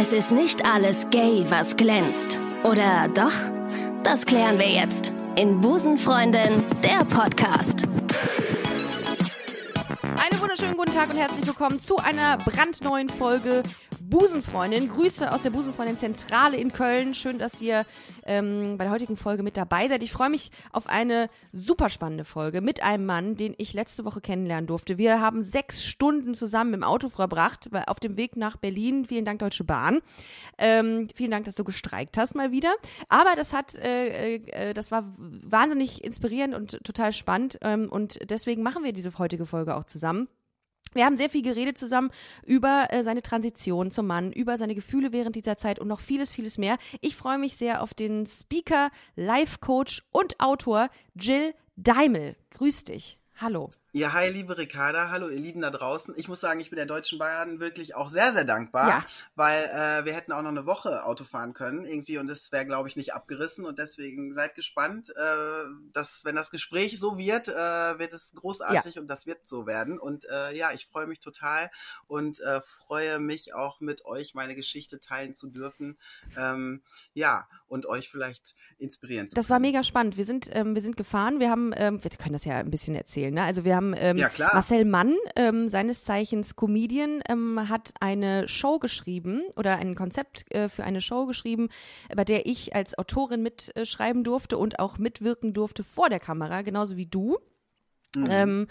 Es ist nicht alles gay, was glänzt. Oder doch? Das klären wir jetzt in Busenfreundin, der Podcast. Einen wunderschönen guten Tag und herzlich willkommen zu einer brandneuen Folge Busenfreundin. Grüße aus der Busenfreundin Zentrale in Köln. Schön, dass ihr ähm, bei der heutigen Folge mit dabei seid. Ich freue mich auf eine super spannende Folge mit einem Mann, den ich letzte Woche kennenlernen durfte. Wir haben sechs Stunden zusammen im Auto verbracht, auf dem Weg nach Berlin. Vielen Dank, Deutsche Bahn. Ähm, vielen Dank, dass du gestreikt hast mal wieder. Aber das hat, äh, äh, das war wahnsinnig inspirierend und total spannend. Ähm, und deswegen machen wir diese heutige Folge auch zusammen. Wir haben sehr viel geredet zusammen über äh, seine Transition zum Mann, über seine Gefühle während dieser Zeit und noch vieles, vieles mehr. Ich freue mich sehr auf den Speaker, Life-Coach und Autor Jill Daimel. Grüß dich. Hallo. Ja, hi, liebe Ricarda, hallo, ihr Lieben da draußen. Ich muss sagen, ich bin der Deutschen Bahn wirklich auch sehr, sehr dankbar, ja. weil äh, wir hätten auch noch eine Woche Auto fahren können irgendwie und das wäre, glaube ich, nicht abgerissen und deswegen seid gespannt, äh, dass, wenn das Gespräch so wird, äh, wird es großartig ja. und das wird so werden und äh, ja, ich freue mich total und äh, freue mich auch mit euch meine Geschichte teilen zu dürfen, ähm, ja, und euch vielleicht inspirieren zu können. Das war mega spannend. Wir sind, ähm, wir sind gefahren, wir haben, ähm, wir können das ja ein bisschen erzählen, ne? also wir haben ähm, ja, Marcel Mann, ähm, seines Zeichens Comedian, ähm, hat eine Show geschrieben oder ein Konzept äh, für eine Show geschrieben, bei der ich als Autorin mitschreiben durfte und auch mitwirken durfte vor der Kamera, genauso wie du. Mhm. Ähm,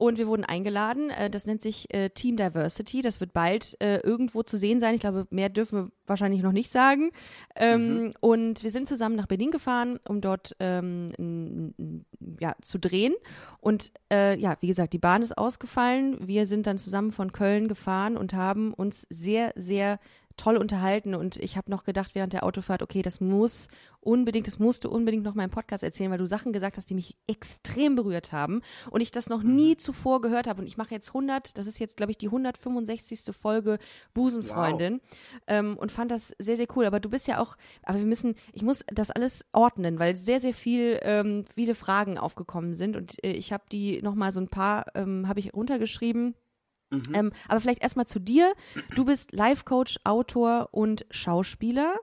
und wir wurden eingeladen. Äh, das nennt sich äh, Team Diversity. Das wird bald äh, irgendwo zu sehen sein. Ich glaube, mehr dürfen wir wahrscheinlich noch nicht sagen. Ähm, mhm. Und wir sind zusammen nach Berlin gefahren, um dort ähm, ja, zu drehen. Und äh, ja, wie gesagt, die Bahn ist ausgefallen. Wir sind dann zusammen von Köln gefahren und haben uns sehr, sehr toll unterhalten und ich habe noch gedacht während der Autofahrt, okay, das muss unbedingt, das musst du unbedingt noch mal im Podcast erzählen, weil du Sachen gesagt hast, die mich extrem berührt haben und ich das noch nie mhm. zuvor gehört habe und ich mache jetzt 100, das ist jetzt glaube ich die 165. Folge Busenfreundin wow. ähm, und fand das sehr, sehr cool, aber du bist ja auch, aber wir müssen, ich muss das alles ordnen, weil sehr, sehr viel, ähm, viele Fragen aufgekommen sind und äh, ich habe die noch mal so ein paar, ähm, habe ich runtergeschrieben, Mhm. Ähm, aber vielleicht erstmal zu dir. Du bist Life-Coach, Autor und Schauspieler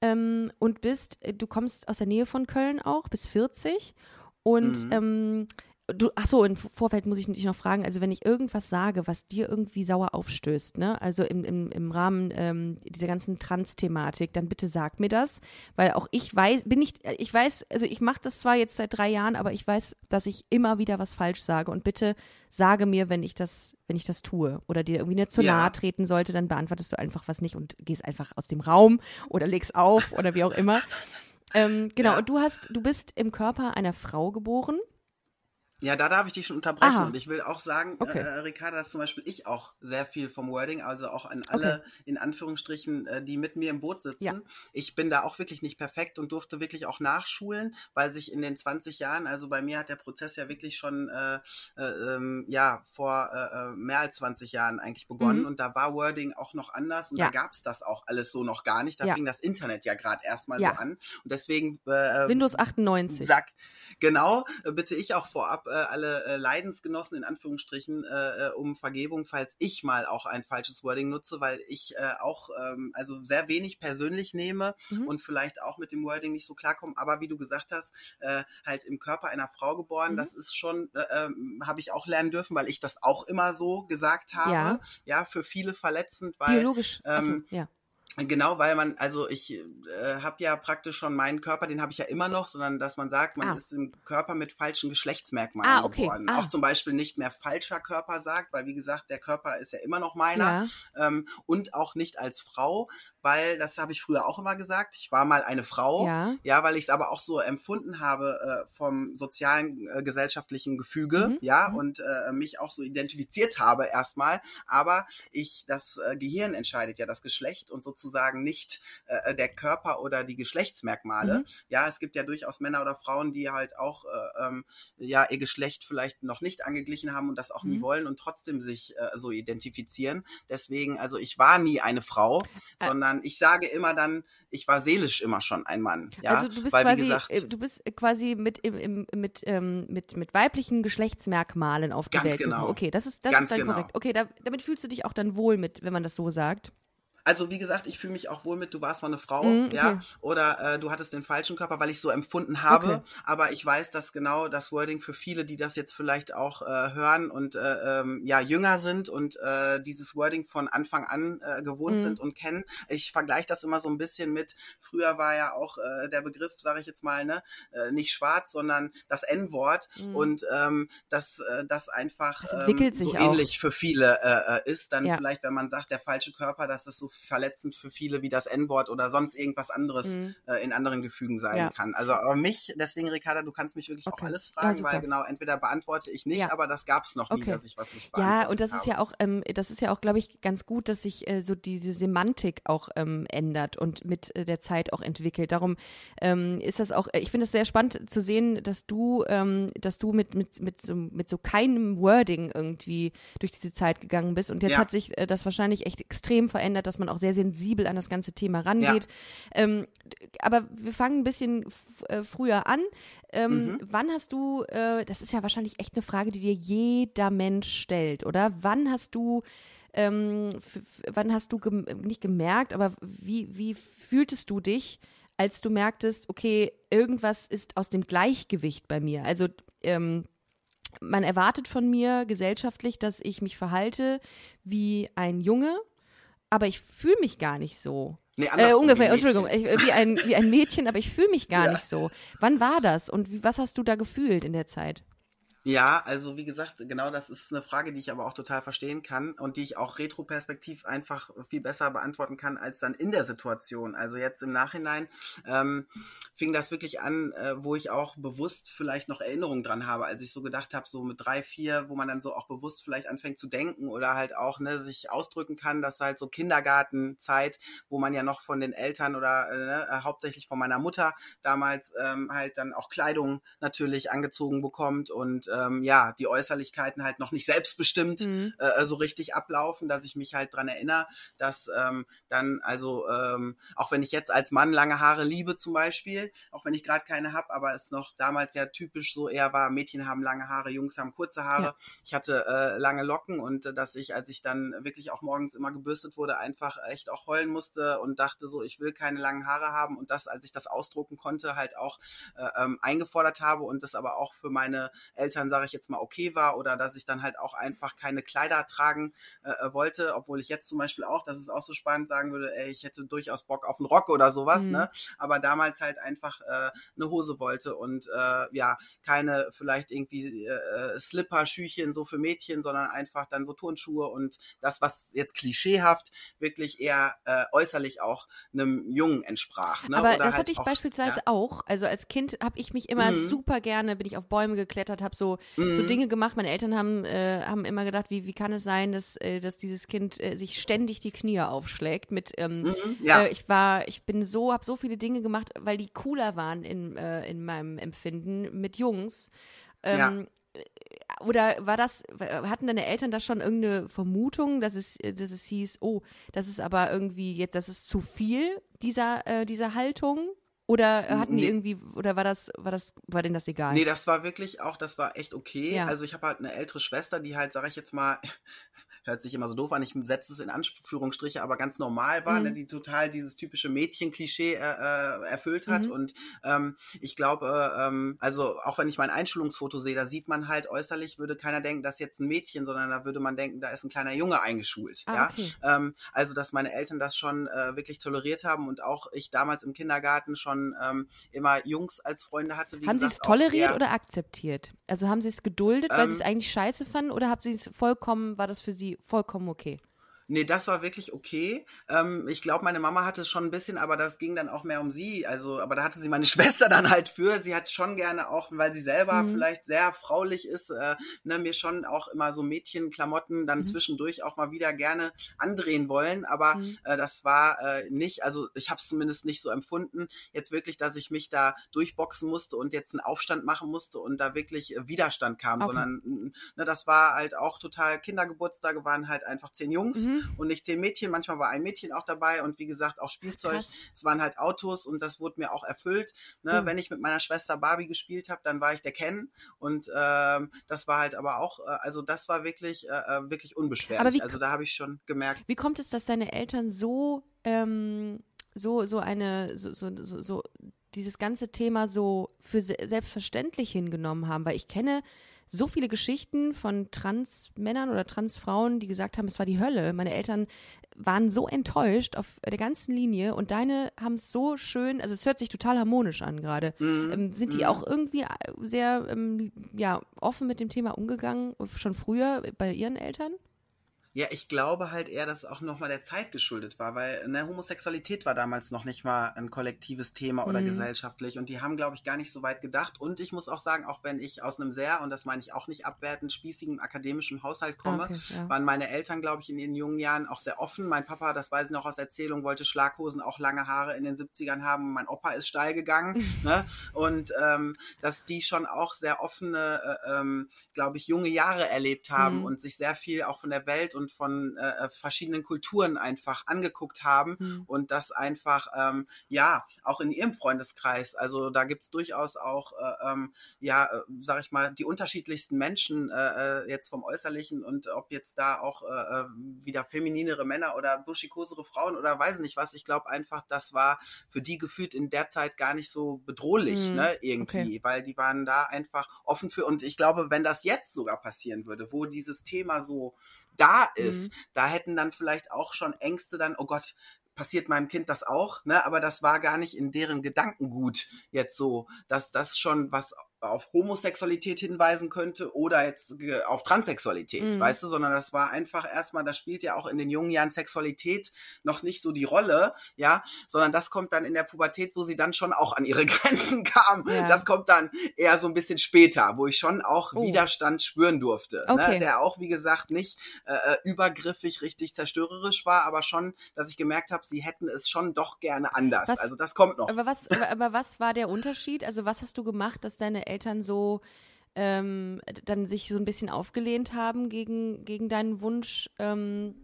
ähm, und bist, äh, du kommst aus der Nähe von Köln auch, bis 40 und mhm. ähm, Du, ach so, im Vorfeld muss ich dich noch fragen, also wenn ich irgendwas sage, was dir irgendwie sauer aufstößt, ne, also im, im, im Rahmen ähm, dieser ganzen Trans-Thematik, dann bitte sag mir das, weil auch ich weiß, bin nicht, ich weiß, also ich mache das zwar jetzt seit drei Jahren, aber ich weiß, dass ich immer wieder was falsch sage und bitte sage mir, wenn ich das, wenn ich das tue oder dir irgendwie nicht zu ja. nahe treten sollte, dann beantwortest du einfach was nicht und gehst einfach aus dem Raum oder legst auf oder wie auch immer. Ähm, genau, ja. und du hast, du bist im Körper einer Frau geboren. Ja, da darf ich dich schon unterbrechen. Aha. Und ich will auch sagen, okay. äh, Ricarda, dass zum Beispiel ich auch sehr viel vom Wording, also auch an alle okay. in Anführungsstrichen, äh, die mit mir im Boot sitzen. Ja. Ich bin da auch wirklich nicht perfekt und durfte wirklich auch nachschulen, weil sich in den 20 Jahren, also bei mir hat der Prozess ja wirklich schon äh, äh, ähm, ja vor äh, äh mehr als 20 Jahren eigentlich begonnen mhm. und da war Wording auch noch anders und ja. da gab's das auch alles so noch gar nicht. Da ja. fing das Internet ja gerade erstmal so an und deswegen äh, Windows 98. Sag genau, bitte ich auch vorab äh, alle äh, Leidensgenossen in Anführungsstrichen äh, äh, um Vergebung, falls ich mal auch ein falsches Wording nutze, weil ich äh, auch ähm, also sehr wenig persönlich nehme mhm. und vielleicht auch mit dem Wording nicht so klarkomme. Aber wie du gesagt hast, äh, halt im Körper einer Frau geboren, mhm. das ist schon, äh, ähm, habe ich auch lernen dürfen, weil ich das auch immer so gesagt habe. Ja, ja für viele verletzend, weil biologisch. Ähm, so, ja Genau, weil man, also ich äh, habe ja praktisch schon meinen Körper, den habe ich ja immer noch, sondern dass man sagt, man ah. ist im Körper mit falschen Geschlechtsmerkmalen ah, okay. geboren. Ah. Auch zum Beispiel nicht mehr falscher Körper sagt, weil wie gesagt, der Körper ist ja immer noch meiner. Ja. Ähm, und auch nicht als Frau, weil das habe ich früher auch immer gesagt. Ich war mal eine Frau, ja, ja weil ich es aber auch so empfunden habe äh, vom sozialen, äh, gesellschaftlichen Gefüge, mhm. ja, mhm. und äh, mich auch so identifiziert habe erstmal. Aber ich, das äh, Gehirn entscheidet ja das Geschlecht und sozusagen sozusagen nicht äh, der Körper oder die Geschlechtsmerkmale. Mhm. Ja, es gibt ja durchaus Männer oder Frauen, die halt auch äh, ähm, ja ihr Geschlecht vielleicht noch nicht angeglichen haben und das auch mhm. nie wollen und trotzdem sich äh, so identifizieren. Deswegen, also ich war nie eine Frau, äh. sondern ich sage immer dann, ich war seelisch immer schon ein Mann. Ja? Also du bist Weil, quasi, gesagt, äh, du bist quasi mit im, im, mit, ähm, mit mit weiblichen Geschlechtsmerkmalen auf die Welt genau. Okay, das ist das ganz ist dann genau. korrekt. Okay, da, damit fühlst du dich auch dann wohl mit, wenn man das so sagt. Also wie gesagt, ich fühle mich auch wohl mit, du warst mal eine Frau, mm, okay. ja, oder äh, du hattest den falschen Körper, weil ich so empfunden habe. Okay. Aber ich weiß, dass genau das Wording für viele, die das jetzt vielleicht auch äh, hören und äh, ähm, ja jünger sind und äh, dieses Wording von Anfang an äh, gewohnt mm. sind und kennen. Ich vergleiche das immer so ein bisschen mit. Früher war ja auch äh, der Begriff, sage ich jetzt mal, ne, äh, nicht schwarz, sondern das N-Wort mm. und ähm, dass äh, das einfach ähm, so ähnlich für viele äh, äh, ist. Dann ja. vielleicht, wenn man sagt, der falsche Körper, dass das so verletzend für viele wie das N-Wort oder sonst irgendwas anderes mhm. äh, in anderen Gefügen sein ja. kann. Also aber mich, deswegen Ricarda, du kannst mich wirklich okay. auch alles fragen, ja, weil genau, entweder beantworte ich nicht, ja. aber das gab es noch okay. nie, dass ich was nicht beantworte. Ja, und das habe. ist ja auch, ähm, das ist ja auch, glaube ich, ganz gut, dass sich äh, so diese Semantik auch ähm, ändert und mit äh, der Zeit auch entwickelt. Darum ähm, ist das auch, ich finde es sehr spannend zu sehen, dass du, ähm, dass du mit, mit, mit, so, mit so keinem Wording irgendwie durch diese Zeit gegangen bist. Und jetzt hat sich äh, das wahrscheinlich echt extrem verändert, dass man auch sehr sensibel an das ganze Thema rangeht. Ja. Ähm, aber wir fangen ein bisschen äh, früher an. Ähm, mhm. Wann hast du, äh, das ist ja wahrscheinlich echt eine Frage, die dir jeder Mensch stellt, oder? Wann hast du ähm, wann hast du gem nicht gemerkt, aber wie, wie fühltest du dich, als du merktest, okay, irgendwas ist aus dem Gleichgewicht bei mir? Also ähm, man erwartet von mir gesellschaftlich, dass ich mich verhalte wie ein Junge, aber ich fühle mich gar nicht so. Nee, äh, ungefähr, Entschuldigung, ich, wie, ein, wie ein Mädchen, aber ich fühle mich gar ja. nicht so. Wann war das und wie, was hast du da gefühlt in der Zeit? Ja, also wie gesagt, genau das ist eine Frage, die ich aber auch total verstehen kann und die ich auch retroperspektiv einfach viel besser beantworten kann als dann in der Situation. Also jetzt im Nachhinein ähm, fing das wirklich an, äh, wo ich auch bewusst vielleicht noch Erinnerungen dran habe, als ich so gedacht habe, so mit drei, vier, wo man dann so auch bewusst vielleicht anfängt zu denken oder halt auch ne, sich ausdrücken kann, dass halt so Kindergartenzeit, wo man ja noch von den Eltern oder äh, ne, äh, hauptsächlich von meiner Mutter damals ähm, halt dann auch Kleidung natürlich angezogen bekommt und ähm, ja, die Äußerlichkeiten halt noch nicht selbstbestimmt mhm. äh, so richtig ablaufen, dass ich mich halt dran erinnere, dass ähm, dann, also ähm, auch wenn ich jetzt als Mann lange Haare liebe zum Beispiel, auch wenn ich gerade keine habe, aber es noch damals ja typisch so eher war, Mädchen haben lange Haare, Jungs haben kurze Haare. Ja. Ich hatte äh, lange Locken und äh, dass ich, als ich dann wirklich auch morgens immer gebürstet wurde, einfach echt auch heulen musste und dachte so, ich will keine langen Haare haben und das, als ich das ausdrucken konnte, halt auch äh, ähm, eingefordert habe und das aber auch für meine Eltern sage ich jetzt mal, okay war oder dass ich dann halt auch einfach keine Kleider tragen äh, äh, wollte, obwohl ich jetzt zum Beispiel auch, das ist auch so spannend, sagen würde, ey, ich hätte durchaus Bock auf einen Rock oder sowas, mhm. ne? Aber damals halt einfach äh, eine Hose wollte und äh, ja, keine vielleicht irgendwie äh, Slipper-Schüchen so für Mädchen, sondern einfach dann so Turnschuhe und das, was jetzt klischeehaft wirklich eher äh, äußerlich auch einem Jungen entsprach. Ne? Aber Oder das halt hatte ich auch, beispielsweise ja. auch. Also als Kind habe ich mich immer mhm. super gerne, bin ich auf Bäume geklettert, habe so mhm. so Dinge gemacht. Meine Eltern haben, äh, haben immer gedacht, wie, wie kann es sein, dass, äh, dass dieses Kind äh, sich ständig die Knie aufschlägt. Mit, ähm, mhm, ja. Äh, ich war, ich bin so, habe so viele Dinge gemacht, weil die cooler waren in, äh, in meinem Empfinden mit Jungs. Ähm, ja oder war das, hatten deine Eltern da schon irgendeine Vermutung, dass es, dass es hieß, oh, das ist aber irgendwie jetzt, das ist zu viel dieser, äh, dieser Haltung? Oder hatten nee. die irgendwie, oder war das, war das, war denen das egal? Nee, das war wirklich auch, das war echt okay. Ja. Also ich habe halt eine ältere Schwester, die halt, sag ich jetzt mal, hört sich immer so doof an, ich setze es in Anführungsstriche, aber ganz normal war, ne, mhm. ne, die total dieses typische Mädchenklischee äh, äh, erfüllt hat. Mhm. Und ähm, ich glaube, ähm, also auch wenn ich mein Einschulungsfoto sehe, da sieht man halt äußerlich, würde keiner denken, das ist jetzt ein Mädchen, sondern da würde man denken, da ist ein kleiner Junge eingeschult. Ah, ja? Okay. Ähm, also dass meine Eltern das schon äh, wirklich toleriert haben und auch ich damals im Kindergarten schon schon ähm, immer Jungs als Freunde hatte. haben sie es toleriert oder akzeptiert? Also haben sie es geduldet, weil ähm, sie es eigentlich scheiße fanden oder haben sie es vollkommen, war das für sie vollkommen okay? Nee, das war wirklich okay. Ähm, ich glaube, meine Mama hatte es schon ein bisschen, aber das ging dann auch mehr um sie. Also, aber da hatte sie meine Schwester dann halt für. Sie hat schon gerne auch, weil sie selber mhm. vielleicht sehr fraulich ist, äh, ne, mir schon auch immer so Mädchenklamotten dann mhm. zwischendurch auch mal wieder gerne andrehen wollen. Aber mhm. äh, das war äh, nicht, also ich habe es zumindest nicht so empfunden, jetzt wirklich, dass ich mich da durchboxen musste und jetzt einen Aufstand machen musste und da wirklich äh, Widerstand kam, okay. sondern ne, das war halt auch total Kindergeburtstage waren halt einfach zehn Jungs. Mhm und nicht zehn Mädchen. Manchmal war ein Mädchen auch dabei und wie gesagt auch Spielzeug. Krass. Es waren halt Autos und das wurde mir auch erfüllt. Ne? Mhm. Wenn ich mit meiner Schwester Barbie gespielt habe, dann war ich der Ken und ähm, das war halt aber auch, äh, also das war wirklich, äh, äh wirklich unbeschwerlich. also da habe ich schon gemerkt. Wie kommt es, dass deine Eltern so ähm, so so eine so, so, so, so dieses ganze Thema so für selbstverständlich hingenommen haben, weil ich kenne so viele Geschichten von Transmännern oder Transfrauen, die gesagt haben, es war die Hölle. Meine Eltern waren so enttäuscht auf der ganzen Linie und deine haben es so schön, also es hört sich total harmonisch an gerade. Mhm. Ähm, sind die mhm. auch irgendwie sehr ähm, ja, offen mit dem Thema umgegangen, schon früher bei ihren Eltern? Ja, ich glaube halt eher, dass es auch nochmal der Zeit geschuldet war, weil ne, Homosexualität war damals noch nicht mal ein kollektives Thema oder mhm. gesellschaftlich und die haben, glaube ich, gar nicht so weit gedacht. Und ich muss auch sagen, auch wenn ich aus einem sehr, und das meine ich auch nicht abwertend, spießigen akademischen Haushalt komme, okay, ja. waren meine Eltern, glaube ich, in den jungen Jahren auch sehr offen. Mein Papa, das weiß ich noch aus Erzählung, wollte Schlaghosen, auch lange Haare in den 70ern haben. Mein Opa ist steil gegangen. ne? Und ähm, dass die schon auch sehr offene, äh, ähm, glaube ich, junge Jahre erlebt haben mhm. und sich sehr viel auch von der Welt und und von äh, äh, verschiedenen Kulturen einfach angeguckt haben mhm. und das einfach, ähm, ja, auch in ihrem Freundeskreis, also da gibt's durchaus auch, äh, ähm, ja, äh, sag ich mal, die unterschiedlichsten Menschen äh, äh, jetzt vom Äußerlichen und ob jetzt da auch äh wieder femininere Männer oder buschikosere Frauen oder weiß nicht was, ich glaube einfach, das war für die gefühlt in der Zeit gar nicht so bedrohlich, mhm. ne, irgendwie, okay. weil die waren da einfach offen für und ich glaube, wenn das jetzt sogar passieren würde, wo dieses Thema so da ist, mhm. da hätten dann vielleicht auch schon Ängste dann, oh Gott, passiert meinem Kind das auch, ne? Aber das war gar nicht in deren Gedankengut jetzt so, dass das schon was auf Homosexualität hinweisen könnte oder jetzt auf Transsexualität, mhm. weißt du, sondern das war einfach erstmal, das spielt ja auch in den jungen Jahren Sexualität noch nicht so die Rolle, ja, sondern das kommt dann in der Pubertät, wo sie dann schon auch an ihre Grenzen kam. Ja. Das kommt dann eher so ein bisschen später, wo ich schon auch oh. Widerstand spüren durfte, ne? okay. ne? der auch, wie gesagt, nicht äh, äh, übergriffig, richtig zerstörerisch war, aber schon, dass ich gemerkt habe, sie hätten es schon doch gerne anders. Was, also das kommt noch. Aber was, aber, aber was war der Unterschied? Also was hast du gemacht, dass deine Eltern so ähm, dann sich so ein bisschen aufgelehnt haben gegen, gegen deinen Wunsch, ähm,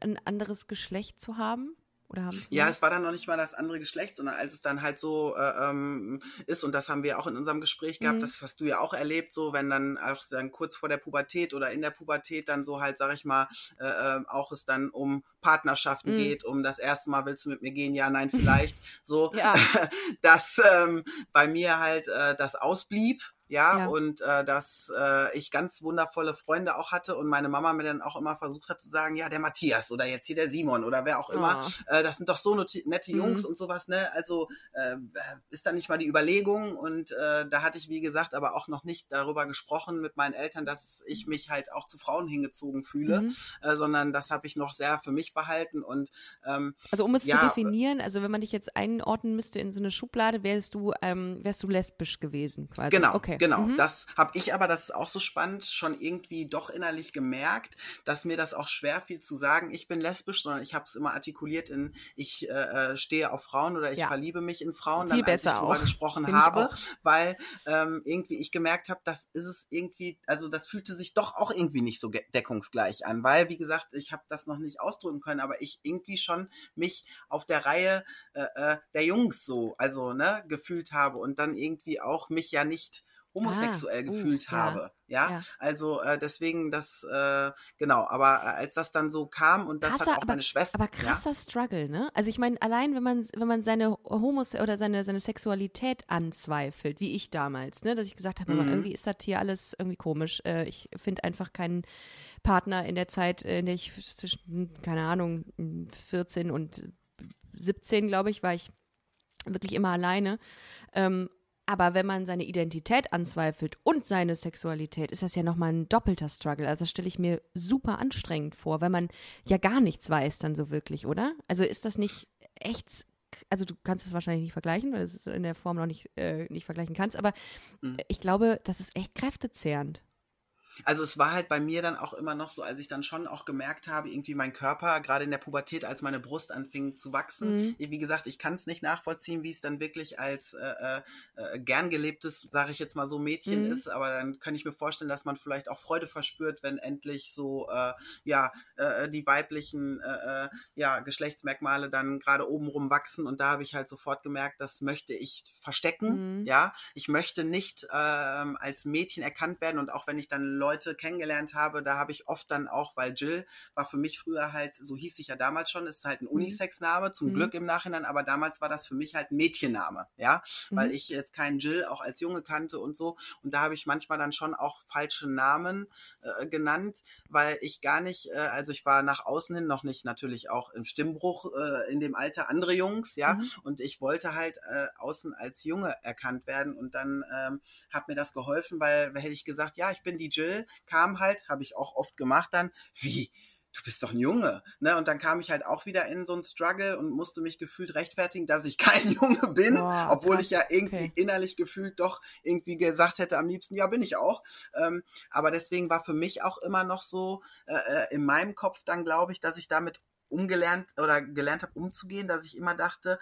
ein anderes Geschlecht zu haben? Oder haben ja, es war dann noch nicht mal das andere Geschlecht, sondern als es dann halt so äh, ähm, ist, und das haben wir auch in unserem Gespräch gehabt, mhm. das hast du ja auch erlebt, so wenn dann auch dann kurz vor der Pubertät oder in der Pubertät dann so halt, sag ich mal, äh, äh auch es dann um Partnerschaften mhm. geht, um das erste Mal willst du mit mir gehen, ja, nein, vielleicht, so, dass ähm, bei mir halt äh, das ausblieb ja, ja. und äh, dass äh, ich ganz wundervolle Freunde auch hatte und meine Mama mir dann auch immer versucht hat zu sagen, ja, der Matthias oder jetzt hier der Simon oder wer auch immer, oh. äh, das sind doch so nette Jungs mhm. und sowas, ne? Also äh, ist da nicht mal die Überlegung und äh, da hatte ich, wie gesagt, aber auch noch nicht darüber gesprochen mit meinen Eltern, dass ich mich halt auch zu Frauen hingezogen fühle, mhm. äh, sondern das habe ich noch sehr für mich behalten und ähm, Also um es ja, zu definieren, also wenn man dich jetzt einordnen müsste in so eine Schublade, wärst du, ähm, wärst du lesbisch gewesen quasi. Genau, okay. Genau, mhm. das habe ich aber, das ist auch so spannend, schon irgendwie doch innerlich gemerkt, dass mir das auch schwer fiel zu sagen, ich bin lesbisch, sondern ich habe es immer artikuliert in, ich äh, äh, stehe auf Frauen oder ich ja. verliebe mich in Frauen, Viel dann als ich darüber gesprochen Find habe, weil ähm, irgendwie ich gemerkt habe, das ist es irgendwie, also das fühlte sich doch auch irgendwie nicht so deckungsgleich an, weil wie gesagt, ich habe das noch nicht ausdrücken können, aber ich irgendwie schon mich auf der Reihe äh, äh der Jungs so, also ne, gefühlt habe und dann irgendwie auch mich ja nicht homosexuell ah, gefühlt uh, habe. Ja, ja. also äh, deswegen das, äh, genau, aber äh, als das dann so kam und das krasser, hat auch aber, meine Schwester. Aber krasser ja. Struggle, ne? Also ich meine, allein wenn man, wenn man seine Homos oder seine, seine Sexualität anzweifelt, wie ich damals, ne, dass ich gesagt habe, mhm. irgendwie ist das hier alles irgendwie komisch. Äh, ich finde einfach keinen Partner in der Zeit, in der ich zwischen, keine Ahnung, 14 und 17, glaube ich, war ich wirklich immer alleine. Ähm, aber wenn man seine Identität anzweifelt und seine Sexualität, ist das ja nochmal ein doppelter Struggle. Also das stelle ich mir super anstrengend vor, weil man ja gar nichts weiß dann so wirklich, oder? Also ist das nicht echt, also du kannst es wahrscheinlich nicht vergleichen, weil du es in der Form noch nicht, äh, nicht vergleichen kannst, aber mhm. ich glaube, das ist echt kräftezehrend. Also es war halt bei mir dann auch immer noch so, als ich dann schon auch gemerkt habe, irgendwie mein Körper, gerade in der Pubertät, als meine Brust anfing zu wachsen, mhm. wie gesagt, ich kann es nicht nachvollziehen, wie es dann wirklich als äh, äh, äh gern gelebtes, sage ich jetzt mal so, Mädchen mhm. ist, aber dann kann ich mir vorstellen, dass man vielleicht auch Freude verspürt, wenn endlich so, äh, ja, äh, die weiblichen, äh, äh ja, Geschlechtsmerkmale dann gerade obenrum wachsen und da habe ich halt sofort gemerkt, das möchte ich verstecken, mhm. ja, ich möchte nicht ähm, als Mädchen erkannt werden und auch wenn ich dann Leute kennengelernt habe, da habe ich oft dann auch, weil Jill war für mich früher halt, so hieß ich ja damals schon, ist halt ein mhm. Unisex-Name, zum mhm. Glück im Nachhinein, aber damals war das für mich halt ein Mädchenname, ja, mhm. weil ich jetzt keinen Jill auch als Junge kannte und so und da habe ich manchmal dann schon auch falsche Namen äh, genannt, weil ich gar nicht, äh, also ich war nach außen hin noch nicht natürlich auch im Stimmbruch äh, in dem Alter andere Jungs, ja, mhm. und ich wollte halt äh, außen als Junge erkannt werden und dann ähm, hat mir das geholfen, weil hätte ich gesagt, ja, ich bin die Jill, kam halt, habe ich auch oft gemacht dann, wie, du bist doch ein Junge, ne? Und dann kam ich halt auch wieder in so einen Struggle und musste mich gefühlt rechtfertigen, dass ich kein Junge bin, Boah, obwohl krass. ich ja irgendwie okay. innerlich gefühlt doch irgendwie gesagt hätte, am liebsten, ja, bin ich auch. Ähm, aber deswegen war für mich auch immer noch so äh, äh in meinem Kopf dann, glaube ich, dass ich damit umgelernt oder gelernt habe umzugehen, dass ich immer dachte,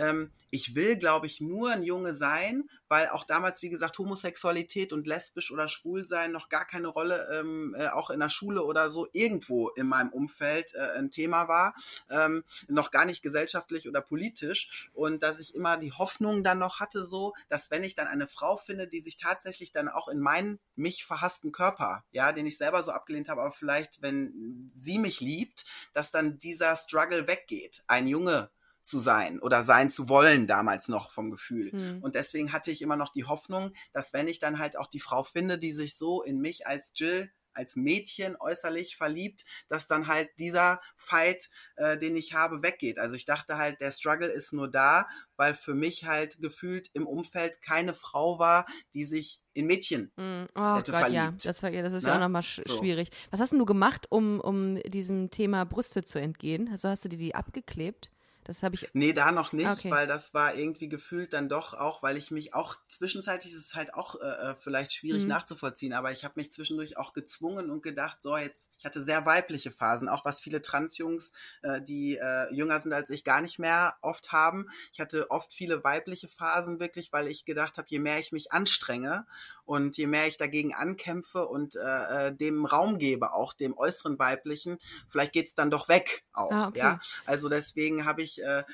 ähm, ich will, glaube ich, nur ein Junge sein, weil auch damals, wie gesagt, Homosexualität und lesbisch oder schwul sein noch gar keine Rolle, ähm, äh, auch in der Schule oder so, irgendwo in meinem Umfeld äh, ein Thema war, ähm, noch gar nicht gesellschaftlich oder politisch und dass ich immer die Hoffnung dann noch hatte, so, dass wenn ich dann eine Frau finde, die sich tatsächlich dann auch in meinen mich verhassten Körper, ja, den ich selber so abgelehnt habe, aber vielleicht, wenn sie mich liebt, dass dann dieser Struggle weggeht. Ein Junge zu sein oder sein zu wollen damals noch vom Gefühl. Mhm. Und deswegen hatte ich immer noch die Hoffnung, dass wenn ich dann halt auch die Frau finde, die sich so in mich als Jill als Mädchen äußerlich verliebt, dass dann halt dieser Fight, äh, den ich habe, weggeht. Also ich dachte halt, der Struggle ist nur da, weil für mich halt gefühlt im Umfeld keine Frau war, die sich in Mädchen mm. oh hätte Gott, verliebt. Ja, das, war, ja, das ist Na? ja auch nochmal sch so. schwierig. Was hast denn du gemacht, um, um diesem Thema Brüste zu entgehen? Also hast du dir die abgeklebt? Das habe ich. Nee, da noch nicht, okay. weil das war irgendwie gefühlt dann doch auch, weil ich mich auch zwischenzeitlich ist es halt auch äh, äh, vielleicht schwierig mhm. nachzuvollziehen, aber ich habe mich zwischendurch auch gezwungen und gedacht, so jetzt, ich hatte sehr weibliche Phasen, auch was viele Transjungs, äh, die äh, jünger sind als ich, gar nicht mehr oft haben. Ich hatte oft viele weibliche Phasen wirklich, weil ich gedacht habe, je mehr ich mich anstrenge und je mehr ich dagegen ankämpfe und äh, äh dem Raum gebe, auch dem äußeren weiblichen, vielleicht geht's dann doch weg auch. Ah, okay. Ja, also deswegen habe ich äh,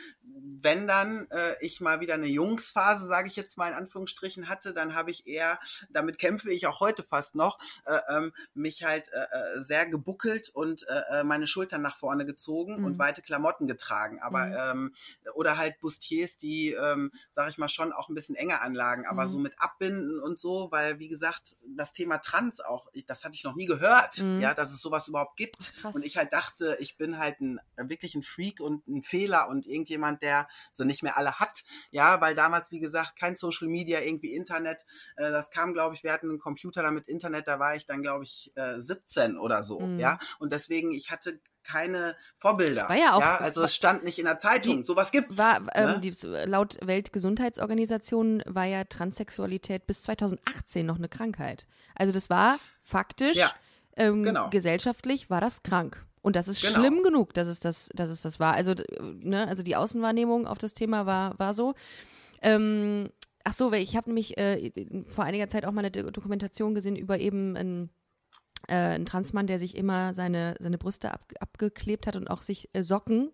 wenn dann äh, ich mal wieder eine Jungsphase, sage ich jetzt mal in Anführungsstrichen, hatte, dann habe ich eher, damit kämpfe ich auch heute fast noch, äh, ähm, mich halt äh, äh sehr gebuckelt und äh, äh, meine Schultern nach vorne gezogen mhm. und weite Klamotten getragen. Aber mhm. ähm, oder halt Bustiers, die, ähm, sage ich mal, schon auch ein bisschen enger anlagen, aber mhm. so mit Abbinden und so, weil wie gesagt, das Thema Trans auch, das hatte ich noch nie gehört, mhm. ja, dass es sowas überhaupt gibt. Krass. Und ich halt dachte, ich bin halt ein wirklich ein Freak und ein Fehler und irgendjemand, der sie nicht mehr alle hat. Ja, weil damals, wie gesagt, kein Social Media, irgendwie Internet. Äh, das kam, glaube ich, wir hatten einen Computer damit Internet, da war ich dann, glaube ich, äh, 17 oder so. Mhm. Ja, und deswegen, ich hatte keine Vorbilder. War ja auch. Ja, also es stand nicht in der Zeitung. Die, Sowas gibt's. War, ähm, ne? die, laut Weltgesundheitsorganisation war ja Transsexualität bis 2018 noch eine Krankheit. Also das war faktisch, ja, ähm, genau. gesellschaftlich war das krank. Und das ist genau. schlimm genug, dass es das, dass es das war. Also, ne, also die Außenwahrnehmung auf das Thema war, war so. Ähm, ach so, ich habe nämlich äh, vor einiger Zeit auch mal eine Dokumentation gesehen über eben einen, äh, einen Transmann, der sich immer seine, seine Brüste ab, abgeklebt hat und auch sich äh, Socken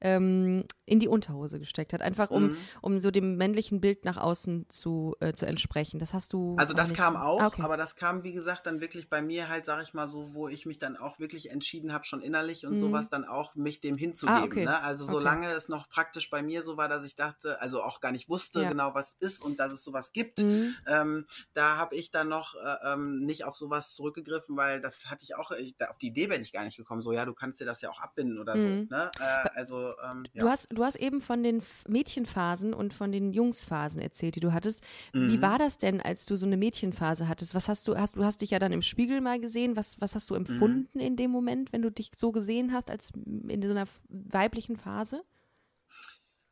ähm, in die Unterhose gesteckt hat, einfach um, mhm. um so dem männlichen Bild nach außen zu, äh, zu entsprechen. Das hast du. Also das kam auch, ah, okay. aber das kam, wie gesagt, dann wirklich bei mir halt, sag ich mal so, wo ich mich dann auch wirklich entschieden habe, schon innerlich und mhm. sowas, dann auch mich dem hinzugeben. Ah, okay. ne? Also solange okay. es noch praktisch bei mir so war, dass ich dachte, also auch gar nicht wusste ja. genau, was ist und dass es sowas gibt, mhm. ähm, da habe ich dann noch äh, ähm, nicht auf sowas zurückgegriffen, weil das hatte ich auch, ich, auf die Idee bin ich gar nicht gekommen, so ja, du kannst dir das ja auch abbinden oder so. Mhm. Ne? Äh, also ähm, ja. Du, hast, du hast eben von den Mädchenphasen und von den Jungsphasen erzählt, die du hattest. Mhm. Wie war das denn, als du so eine Mädchenphase hattest? Was hast du, hast, du hast dich ja dann im Spiegel mal gesehen. Was, was hast du empfunden mhm. in dem Moment, wenn du dich so gesehen hast, als in so einer weiblichen Phase?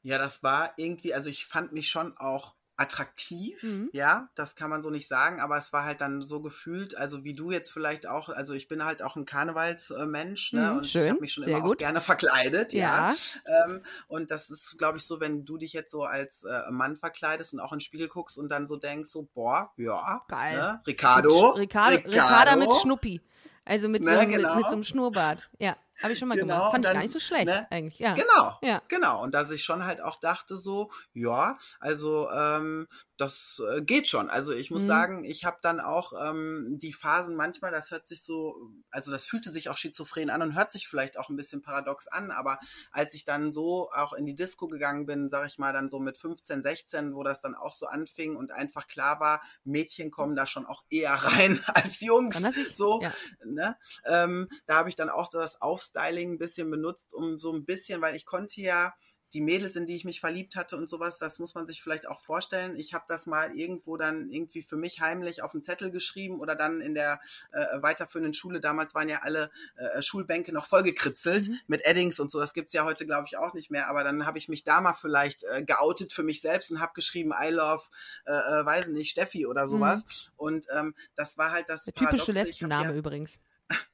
Ja, das war irgendwie, also ich fand mich schon auch attraktiv, mhm. ja, das kann man so nicht sagen, aber es war halt dann so gefühlt, also wie du jetzt vielleicht auch, also ich bin halt auch ein Karnevalsmensch, ne, mhm, und schön, ich habe mich schon immer gerne verkleidet, ja. ja. Ähm, und das ist, glaube ich, so, wenn du dich jetzt so als äh, Mann verkleidest und auch in den Spiegel guckst und dann so denkst, so, boah, ja, geil. Ne? Ricardo, Ricardo, Ricardo, Ricardo mit Schnuppi. Also mit, ne, so, genau. mit, mit so einem Schnurrbart. Ja. Habe ich schon mal genau, gemacht. Fand dann, ich gar nicht so schlecht ne? eigentlich, ja. Genau, ja. genau. Und dass ich schon halt auch dachte so, ja, also ähm, das äh, geht schon. Also ich muss mhm. sagen, ich habe dann auch ähm, die Phasen manchmal, das hört sich so, also das fühlte sich auch schizophren an und hört sich vielleicht auch ein bisschen paradox an, aber als ich dann so auch in die Disco gegangen bin, sag ich mal, dann so mit 15, 16, wo das dann auch so anfing und einfach klar war, Mädchen kommen da schon auch eher rein als Jungs. so, ja. ne? Ähm, da habe ich dann auch das Aufs Styling ein bisschen benutzt, um so ein bisschen, weil ich konnte ja die Mädels, in die ich mich verliebt hatte und sowas, das muss man sich vielleicht auch vorstellen. Ich habe das mal irgendwo dann irgendwie für mich heimlich auf einen Zettel geschrieben oder dann in der äh, weiterführenden Schule. Damals waren ja alle äh, Schulbänke noch vollgekritzelt mhm. mit Eddings und so. Das gibt's ja heute, glaube ich, auch nicht mehr. Aber dann habe ich mich da mal vielleicht äh, geoutet für mich selbst und habe geschrieben, I love, äh, äh, weiß nicht, Steffi oder sowas. Mhm. Und ähm, das war halt das Der typische Lesbenname ja, übrigens.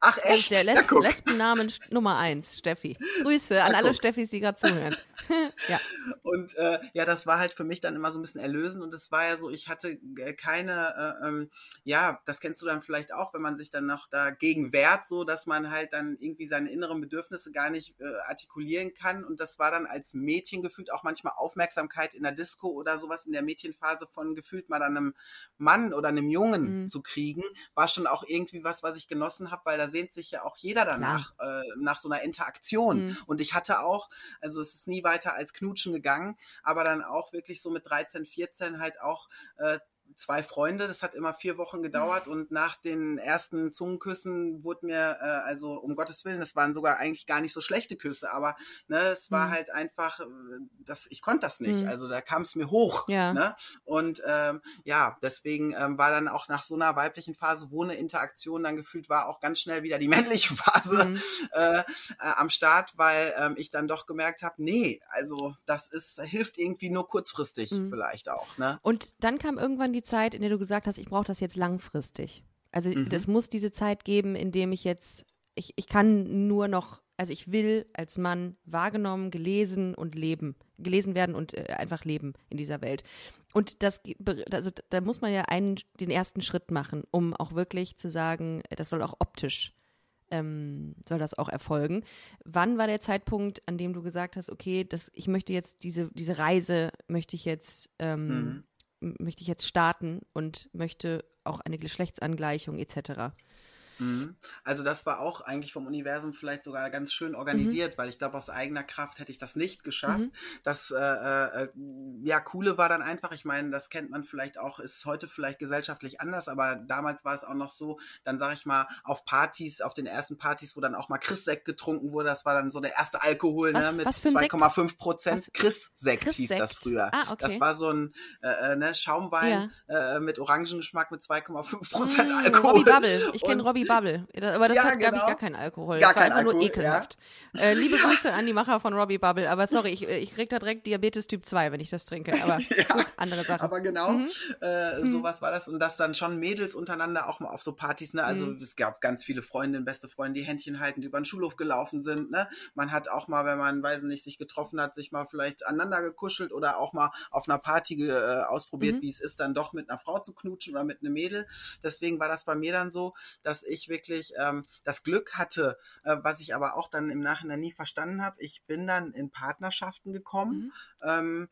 Ach echt? Der Les ja, Lesbennamen Nummer eins, Steffi. Grüße an ja, alle Steffis, die gerade zuhören. ja. Und äh, ja, das war halt für mich dann immer so ein bisschen erlösend und es war ja so, ich hatte äh, keine, äh, ähm, ja, das kennst du dann vielleicht auch, wenn man sich dann noch dagegen wehrt, so dass man halt dann irgendwie seine inneren Bedürfnisse gar nicht äh, artikulieren kann und das war dann als Mädchen gefühlt auch manchmal Aufmerksamkeit in der Disco oder sowas in der Mädchenphase von gefühlt mal einem Mann oder einem Jungen mhm. zu kriegen, war schon auch irgendwie was, was ich genossen habe, weil da sehnt sich ja auch jeder danach, äh, nach so einer Interaktion. Mhm. Und ich hatte auch, also es ist nie weiter als Knutschen gegangen, aber dann auch wirklich so mit 13, 14 halt auch äh, zwei Freunde. Das hat immer vier Wochen gedauert und nach den ersten Zungenküssen wurde mir, äh, also um Gottes Willen, das waren sogar eigentlich gar nicht so schlechte Küsse, aber ne, es war mhm. halt einfach, äh, das, ich konnte das nicht. Mhm. Also da kam es mir hoch. Ja. Ne? Und ähm, ja, deswegen ähm, war dann auch nach so einer weiblichen Phase, wo eine Interaktion dann gefühlt war, auch ganz schnell wieder die männliche Phase mhm. äh, äh, am Start, weil ähm, ich dann doch gemerkt habe, nee, also das ist, hilft irgendwie nur kurzfristig mhm. vielleicht auch. Ne? Und dann kam irgendwann die Zeit, in der du gesagt hast, ich brauche das jetzt langfristig. Also mhm. es muss diese Zeit geben, in dem ich jetzt, ich, ich kann nur noch, also ich will als Mann wahrgenommen, gelesen und leben, gelesen werden und äh, einfach leben in dieser Welt. Und das, also da muss man ja einen, den ersten Schritt machen, um auch wirklich zu sagen, das soll auch optisch ähm, soll das auch erfolgen. Wann war der Zeitpunkt, an dem du gesagt hast, okay, das, ich möchte jetzt diese, diese Reise, möchte ich jetzt ähm, mhm möchte ich jetzt starten und möchte auch eine Geschlechtsangleichung etc. Mhm. Also das war auch eigentlich vom Universum vielleicht sogar ganz schön organisiert, mhm. weil ich glaube, aus eigener Kraft hätte ich das nicht geschafft. Mhm. Das äh, äh, ja coole war dann einfach, ich meine, das kennt man vielleicht auch, ist heute vielleicht gesellschaftlich anders, aber damals war es auch noch so, dann sage ich mal, auf Partys, auf den ersten Partys, wo dann auch mal Chris-Sekt getrunken wurde, das war dann so der erste Alkohol ne, mit 2,5 Prozent. Chris-Sekt Chris hieß das früher. Ah, okay. Das war so ein äh, äh ne, Schaumwein ja. äh, mit Orangengeschmack mit 2,5 Prozent mm, Alkohol. Robbie Bubble. Ich kenne Robbie Bubble. Aber das ja, hat, genau. glaube ich, gar keinen Alkohol. Gar das war einfach Alkohol, nur ekelhaft. Ja. Äh, liebe Grüße an die Macher von Robbie Bubble. Aber sorry, ich, ich krieg da direkt Diabetes Typ 2, wenn ich das trinke. Aber gut, andere Sachen. Aber genau, mhm. äh, mhm. sowas war das. Und dass dann schon Mädels untereinander auch mal auf so Partys, ne? Also mhm. es gab ganz viele Freundinnen, beste Freunde, die Händchen halten, die über den Schulhof gelaufen sind. Ne? Man hat auch mal, wenn man, weiß nicht, sich getroffen hat, sich mal vielleicht aneinander gekuschelt oder auch mal auf einer Party äh, ausprobiert, mhm. wie es ist, dann doch mit einer Frau zu knutschen oder mit einem Mädel. Deswegen war das bei mir dann so, dass ich wirklich ähm, ähm, das Glück hatte, äh, was ich aber auch dann im Nachhinein nie verstanden habe. Ich bin dann in Partnerschaften gekommen. Mhm. Ähm,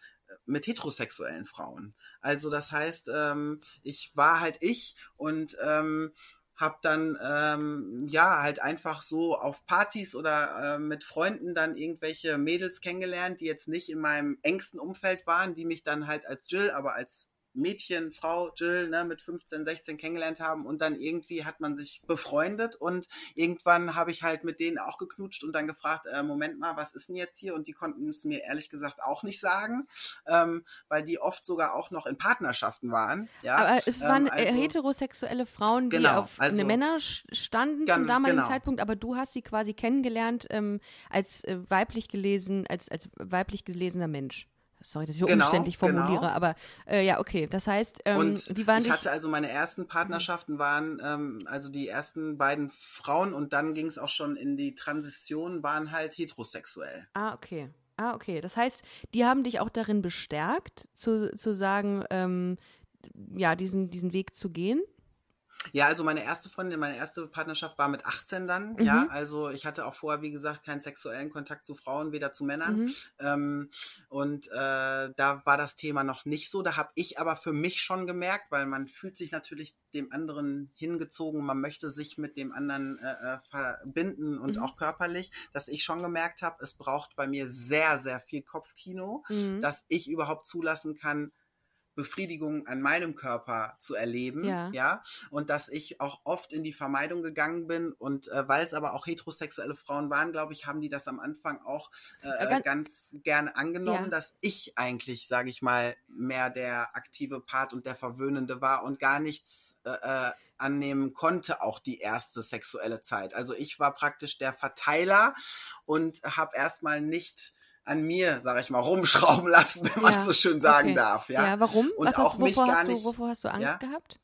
mit heterosexuellen Frauen. Also das heißt, ähm, ich war halt ich und ähm, habe dann ähm, ja halt einfach so auf Partys oder äh, mit Freunden dann irgendwelche Mädels kennengelernt, die jetzt nicht in meinem engsten Umfeld waren, die mich dann halt als Jill, aber als Mädchen, Frau Jill, ne, mit 15, 16 kennengelernt haben und dann irgendwie hat man sich befreundet und irgendwann habe ich halt mit denen auch geknutscht und dann gefragt, äh, Moment mal, was ist denn jetzt hier? Und die konnten es mir ehrlich gesagt auch nicht sagen, ähm, weil die oft sogar auch noch in Partnerschaften waren. Ja? Aber es waren ähm, also, heterosexuelle Frauen, die genau, auf also, eine Männer standen zum damaligen genau. Zeitpunkt, aber du hast sie quasi kennengelernt ähm, als äh, weiblich gelesen, als, als weiblich gelesener Mensch. Sorry, dass ich genau, umständlich formuliere, genau. aber äh, ja, okay. Das heißt, ähm, und die waren ich hatte also meine ersten Partnerschaften waren ähm, also die ersten beiden Frauen und dann ging es auch schon in die Transition waren halt heterosexuell. Ah, okay. Ah, okay. Das heißt, die haben dich auch darin bestärkt, zu, zu sagen, ähm, ja, diesen, diesen Weg zu gehen? Ja, also meine erste Freundin, meine erste Partnerschaft war mit 18 dann, mhm. ja. Also ich hatte auch vorher, wie gesagt, keinen sexuellen Kontakt zu Frauen, weder zu Männern. Mhm. Ähm, und äh, da war das Thema noch nicht so. Da habe ich aber für mich schon gemerkt, weil man fühlt sich natürlich dem anderen hingezogen, man möchte sich mit dem anderen äh, äh verbinden und mhm. auch körperlich, dass ich schon gemerkt habe, es braucht bei mir sehr, sehr viel Kopfkino, mhm. dass ich überhaupt zulassen kann, Befriedigung an meinem Körper zu erleben, ja, ja? und dass ich auch oft in die Vermeidung gegangen bin und äh, weil es aber auch heterosexuelle Frauen waren, glaube ich, haben die das am Anfang auch äh, ganz, ganz gerne angenommen, ja. dass ich eigentlich, sage ich mal, mehr der aktive Part und der Verwöhnende war und gar nichts äh, äh annehmen konnte, auch die erste sexuelle Zeit. Also ich war praktisch der Verteiler und habe erstmal nicht an mir, sag ich mal, rumschrauben lassen, wenn man ja, so schön sagen okay. darf. Ja, ja warum? Und Was auch hast, wovor, hast nicht, du, wovor hast du Angst ja? gehabt?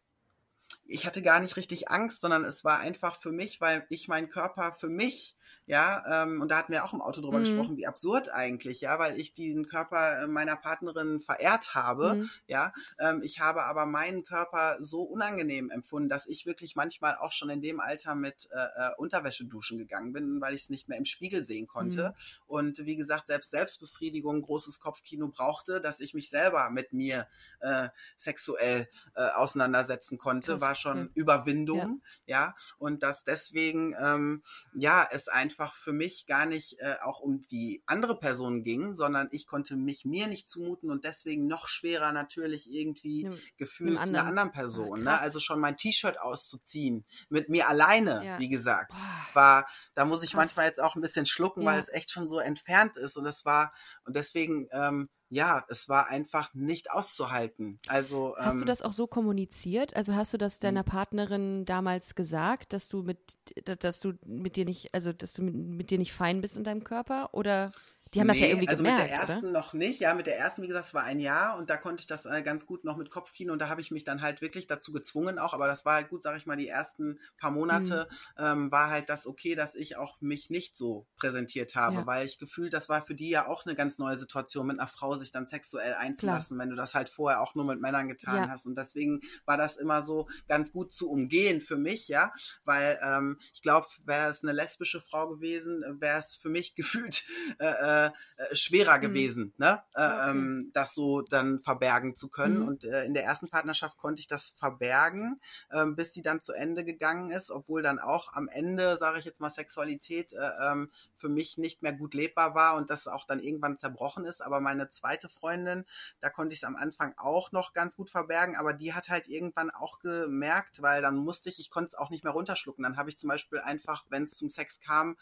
Ich hatte gar nicht richtig Angst, sondern es war einfach für mich, weil ich meinen Körper für mich ja, ähm, und da hatten wir auch im Auto drüber mhm. gesprochen, wie absurd eigentlich, ja, weil ich diesen Körper äh, meiner Partnerin verehrt habe, mhm. ja, ähm, ich habe aber meinen Körper so unangenehm empfunden, dass ich wirklich manchmal auch schon in dem Alter mit äh, äh Unterwäsche duschen gegangen bin, weil ich es nicht mehr im Spiegel sehen konnte mhm. und wie gesagt, selbst Selbstbefriedigung, großes Kopfkino brauchte, dass ich mich selber mit mir äh, sexuell äh, auseinandersetzen konnte, Krass. war schon. Überwindung, ja. ja, und dass deswegen, ähm, ja, es einfach einfach für mich gar nicht äh, auch um die andere Person ging, sondern ich konnte mich mir nicht zumuten und deswegen noch schwerer natürlich irgendwie Nimm, gefühlt anderen. einer anderen Person. Ah, ne? Also schon mein T-Shirt auszuziehen mit mir alleine, ja. wie gesagt, Boah. war, da muss ich Krass. manchmal jetzt auch ein bisschen schlucken, ja. weil es echt schon so entfernt ist und es war und deswegen ähm, ja, es war einfach nicht auszuhalten. Also hast ähm, du das auch so kommuniziert? Also hast du das deiner Partnerin damals gesagt, dass du mit, dass du mit dir nicht, also dass du mit, mit dir nicht fein bist in deinem Körper? Oder die haben nee, das ja irgendwie also gemerkt, mit der ersten oder? noch nicht. Ja, mit der ersten, wie gesagt, es war ein Jahr und da konnte ich das äh, ganz gut noch mit Kopfkino und da habe ich mich dann halt wirklich dazu gezwungen auch, aber das war halt gut, sage ich mal, die ersten paar Monate mhm. ähm, war halt das okay, dass ich auch mich nicht so präsentiert habe, ja. weil ich gefühlt, das war für die ja auch eine ganz neue Situation, mit einer Frau sich dann sexuell einzulassen, Klar. wenn du das halt vorher auch nur mit Männern getan ja. hast und deswegen war das immer so ganz gut zu umgehen für mich, ja, weil ähm, ich glaube, wäre es eine lesbische Frau gewesen, wäre es für mich gefühlt äh, äh äh, schwerer mhm. gewesen, ne? Äh, okay. ähm, das so dann verbergen zu können. Mhm. Und äh, in der ersten Partnerschaft konnte ich das verbergen, ähm, bis sie dann zu Ende gegangen ist, obwohl dann auch am Ende, sage ich jetzt mal, Sexualität äh, ähm, für mich nicht mehr gut lebbar war und das auch dann irgendwann zerbrochen ist. Aber meine zweite Freundin, da konnte ich es am Anfang auch noch ganz gut verbergen, aber die hat halt irgendwann auch gemerkt, weil dann musste ich, ich konnte es auch nicht mehr runterschlucken. Dann habe ich zum Beispiel einfach, wenn es zum Sex kam,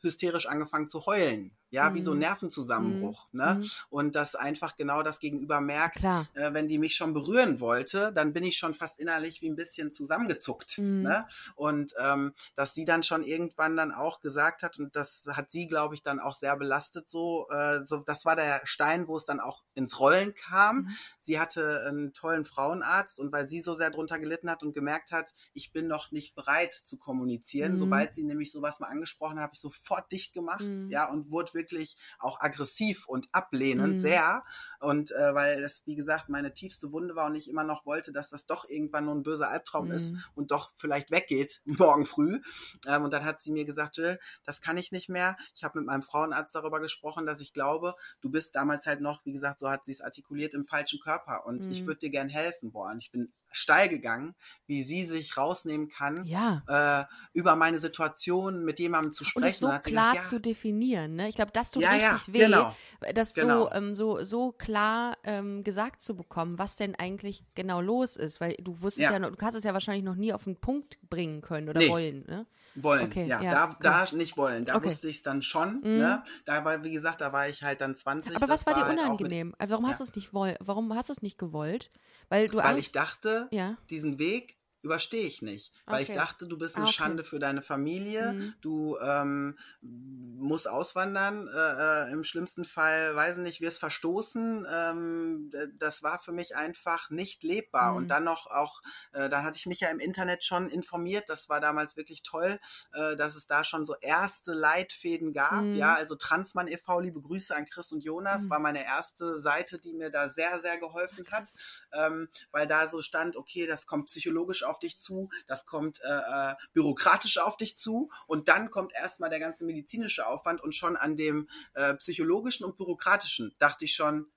hysterisch angefangen zu heulen. Ja, mhm. wie so ein mhm. Nervenzusammenbruch. Mhm. Ne? Mhm. Und dass einfach genau das Gegenüber merkt, äh, wenn die mich schon berühren wollte, dann bin ich schon fast innerlich wie ein bisschen zusammengezuckt. Mhm. Ne? Und ähm, dass sie dann schon irgendwann dann auch gesagt hat, und das hat sie, glaube ich, dann auch sehr belastet so, äh, so, das war der Stein, wo es dann auch ins Rollen kam. Mhm. Sie hatte einen tollen Frauenarzt und weil sie so sehr drunter gelitten hat und gemerkt hat, ich bin noch nicht bereit zu kommunizieren, sobald sie nämlich sowas mal angesprochen hat, habe ich sofort dicht gemacht, ja, und wurde wirklich wirklich auch aggressiv und ablehnend, mhm. sehr. Und äh, weil das, wie gesagt, meine tiefste Wunde war und ich immer noch wollte, dass das doch irgendwann nur ein böser Albtraum mhm. ist und doch vielleicht weggeht morgen früh. Ähm, und dann hat sie mir gesagt, Jill, das kann ich nicht mehr. Ich habe mit meinem Frauenarzt darüber gesprochen, dass ich glaube, du bist damals halt noch, wie gesagt, so hat sie es artikuliert, im falschen Körper. Und mhm. ich würde dir gern helfen. Boah, und ich bin steil gegangen, wie sie sich rausnehmen kann, ja. äh, über meine Situation mit jemandem zu sprechen. Und es so klar gesagt, ja, zu definieren, ne? Ich glaube, das tut ja, richtig weh, genau. das genau. so, ähm, so, so klar ähm, gesagt zu bekommen, was denn eigentlich genau los ist, weil du wusstest ja, du kannst es ja wahrscheinlich noch nie auf den Punkt bringen können oder nee. wollen, ne? Wollen, okay, ja, ja, da, da nicht wollen, da okay. wusste ich es dann schon, mhm. ne? Da war, wie gesagt, da war ich halt dann 20. Aber was war dir halt unangenehm? Mit, warum hast du es nicht woll warum hast du es nicht gewollt? Weil du Weil Angst, ich dachte, ja. diesen Weg überstehe ich nicht. Weil okay. ich dachte, du bist eine okay. Schande für deine Familie, mhm. du ähm, musst auswandern, äh, äh, im schlimmsten Fall, weiß nicht, wirst verstoßen. Ähm, das war für mich einfach nicht lebbar. Mhm. Und dann noch auch, äh, da hatte ich mich ja im Internet schon informiert, das war damals wirklich toll, äh, dass es da schon so erste Leitfäden gab. Mhm. Ja, also Transmann e.V., liebe Grüße an Chris und Jonas, mhm. war meine erste Seite, die mir da sehr, sehr geholfen hat, ähm, weil da so stand, okay, das kommt psychologisch auf dich zu, das kommt äh, äh, bürokratisch auf dich zu und dann kommt erstmal der ganze medizinische Aufwand und schon an dem äh, psychologischen und bürokratischen dachte ich schon,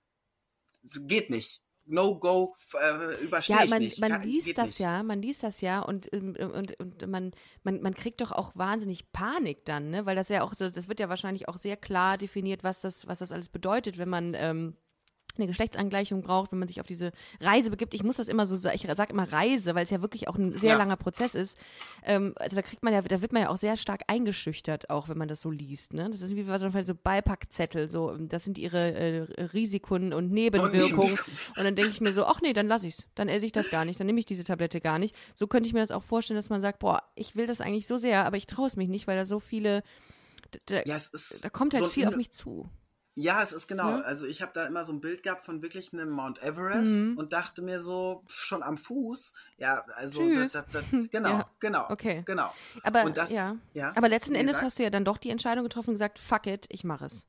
geht nicht. No-Go äh, überstehe ja, man, nicht. Man liest das nicht. ja, man liest das ja und, ähm, und, und man, man, man kriegt doch auch wahnsinnig Panik dann, ne? Weil das ja auch so, das wird ja wahrscheinlich auch sehr klar definiert, was das, was das alles bedeutet, wenn man ähm, eine Geschlechtsangleichung braucht, wenn man sich auf diese Reise begibt. Ich muss das immer so sagen, ich sage immer Reise, weil es ja wirklich auch ein sehr ja. langer Prozess ist. Ähm, also da kriegt man ja, da wird man ja auch sehr stark eingeschüchtert, auch wenn man das so liest. Ne? Das ist wie so Beipackzettel, so das sind ihre äh, Risiken und Nebenwirkungen. Und dann denke ich mir so, ach nee, dann lasse ich's, dann esse ich das gar nicht, dann nehme ich diese Tablette gar nicht. So könnte ich mir das auch vorstellen, dass man sagt, boah, ich will das eigentlich so sehr, aber ich traue es mich nicht, weil da so viele, da, ja, da kommt halt so viel auf mich zu. Ja, es ist genau. Ja. Also ich habe da immer so ein Bild gehabt von wirklich einem Mount Everest mhm. und dachte mir so schon am Fuß. Ja, also das, das, das, genau, ja. genau, okay, genau. Aber das, ja. ja. Aber letzten Endes hast du ja dann doch die Entscheidung getroffen und gesagt, fuck it, ich mache es.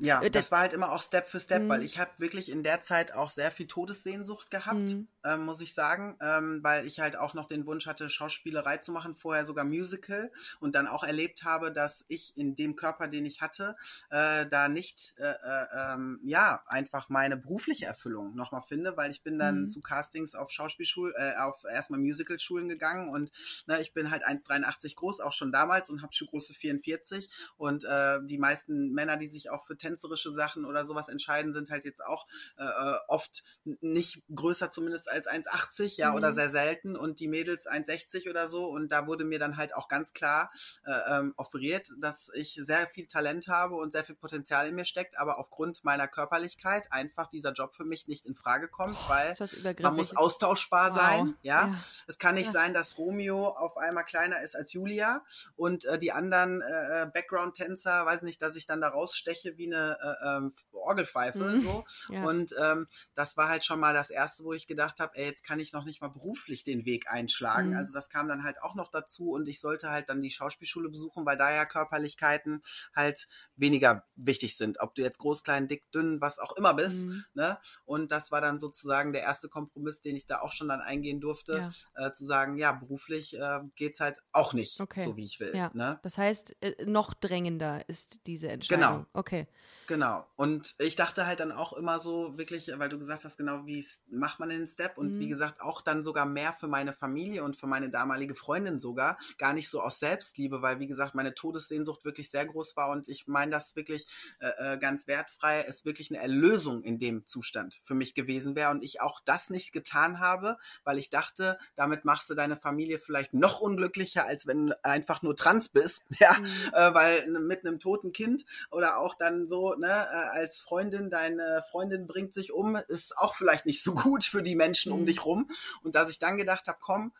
Ja, äh, das war halt immer auch Step für Step, mhm. weil ich habe wirklich in der Zeit auch sehr viel Todessehnsucht gehabt, mhm. Ähm, muss ich sagen, ähm, weil ich halt auch noch den Wunsch hatte, Schauspielerei zu machen, vorher sogar Musical und dann auch erlebt habe, dass ich in dem Körper, den ich hatte, äh, da nicht, äh, äh, ähm, ja, einfach meine berufliche Erfüllung nochmal finde, weil ich bin dann mhm. zu Castings auf Schauspielschulen, äh, auf erstmal Musicalschulen gegangen und na, ne, ich bin halt 1,83 groß, auch schon damals und habe Schuhgröße 44 und äh, die meisten Männer, die sich auch für tänzerische Sachen oder sowas entscheiden, sind halt jetzt auch äh, oft nicht größer zumindest als 1,80, ja, mhm. oder sehr selten und die Mädels 1,60 oder so und da wurde mir dann halt auch ganz klar äh, ähm, offeriert, dass ich sehr viel Talent habe und sehr viel Potenzial in mir steckt, aber aufgrund meiner Körperlichkeit einfach dieser Job für mich nicht in Frage kommt, weil man muss austauschbar wow. sein, ja? ja. Es kann nicht Krass. sein, dass Romeo auf einmal kleiner ist als Julia und äh, die anderen äh, äh Background-Tänzer, weiß nicht, dass ich dann da raussteche wie eine äh, ähm, Orgelpfeife. Mhm. So. Ja. Und ähm, das war halt schon mal das Erste, wo ich gedacht habe, ey, jetzt kann ich noch nicht mal beruflich den Weg einschlagen. Mhm. Also das kam dann halt auch noch dazu und ich sollte halt dann die Schauspielschule besuchen, weil da ja Körperlichkeiten halt weniger wichtig sind. Ob du jetzt groß, klein, dick, dünn, was auch immer bist. Mhm. Ne? Und das war dann sozusagen der erste Kompromiss, den ich da auch schon dann eingehen durfte, ja. äh, zu sagen, ja, beruflich äh, es halt auch nicht okay. so, wie ich will. Ja. Ne? Das heißt, äh, noch drängender ist diese Entscheidung. Genau. Okay. Genau. Und ich dachte halt dann auch immer so wirklich, weil du gesagt hast, genau, wie macht man den Step? Und mhm. wie gesagt, auch dann sogar mehr für meine Familie und für meine damalige Freundin sogar. Gar nicht so aus Selbstliebe, weil wie gesagt, meine Todessehnsucht wirklich sehr groß war und ich meine das wirklich äh, äh ganz wertfrei, es wirklich eine Erlösung in dem Zustand für mich gewesen wäre und ich auch das nicht getan habe, weil ich dachte, damit machst du deine Familie vielleicht noch unglücklicher, als wenn du einfach nur trans bist, ja, mhm. äh, weil mit einem toten Kind oder auch dann so ne, äh, als Freundin, deine Freundin bringt sich um, ist auch vielleicht nicht so gut für die Menschen um mhm. dich rum. Und dass ich dann gedacht habe, komm,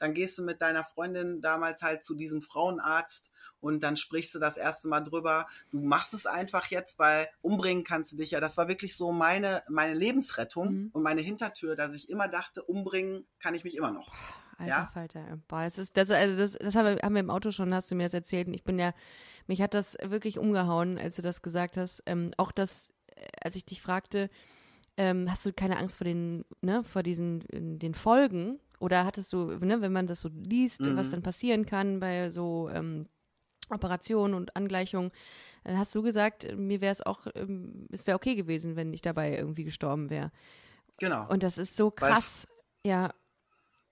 dann gehst du mit deiner Freundin damals halt zu diesem Frauenarzt und dann sprichst du das erste Mal drüber. Du machst es einfach jetzt, weil umbringen kannst du dich ja. Das war wirklich so meine, meine Lebensrettung mhm. und meine Hintertür, dass ich immer dachte, umbringen kann ich mich immer noch. Alter ja? Falter. Boah, das ist, das, also das, das haben wir, haben wir im Auto schon, hast du mir das erzählt. Und ich bin ja, mich hat das wirklich umgehauen, als du das gesagt hast. Ähm, auch das, äh, als ich dich fragte, ähm, hast du keine Angst vor den, ne, vor diesen, den Folgen? Oder hattest du, ne, wenn man das so liest, mhm. was dann passieren kann bei so ähm, Operationen und Angleichungen, dann hast du gesagt, mir wäre es auch, ähm, es wäre okay gewesen, wenn ich dabei irgendwie gestorben wäre. Genau. Und das ist so krass. Weil, ja,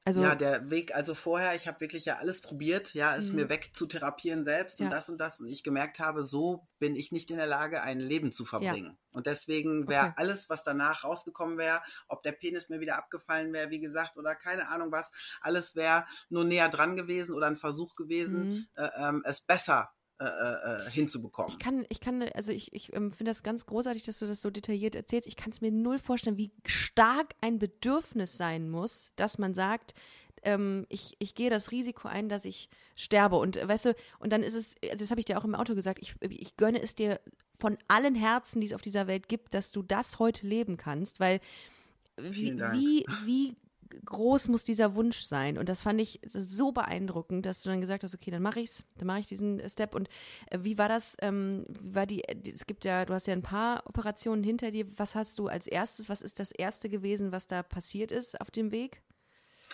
also, ja, der Weg, also vorher, ich habe wirklich ja alles probiert, ja, es mir mhm. weg zu therapieren selbst ja. und das und das. Und ich gemerkt habe, so bin ich nicht in der Lage, ein Leben zu verbringen. Ja. Und deswegen wäre okay. alles, was danach rausgekommen wäre, ob der Penis mir wieder abgefallen wäre, wie gesagt, oder keine Ahnung was, alles wäre nur näher dran gewesen oder ein Versuch gewesen, mhm. äh, ähm, es besser äh, äh, äh, hinzubekommen. Ich kann, ich kann, also ich, ich ähm, finde das ganz großartig, dass du das so detailliert erzählst. Ich kann es mir null vorstellen, wie stark ein Bedürfnis sein muss, dass man sagt, ähm, ich, ich gehe das Risiko ein, dass ich sterbe. Und äh, weißt du, und dann ist es, also das habe ich dir auch im Auto gesagt, ich, ich gönne es dir von allen Herzen, die es auf dieser Welt gibt, dass du das heute leben kannst, weil wie, wie, wie groß muss dieser Wunsch sein? Und das fand ich so beeindruckend, dass du dann gesagt hast, okay, dann mache ich's, dann mache ich diesen Step. Und äh, wie war das? Ähm, wie war die, die, es gibt ja, du hast ja ein paar Operationen hinter dir. Was hast du als erstes? Was ist das erste gewesen, was da passiert ist auf dem Weg?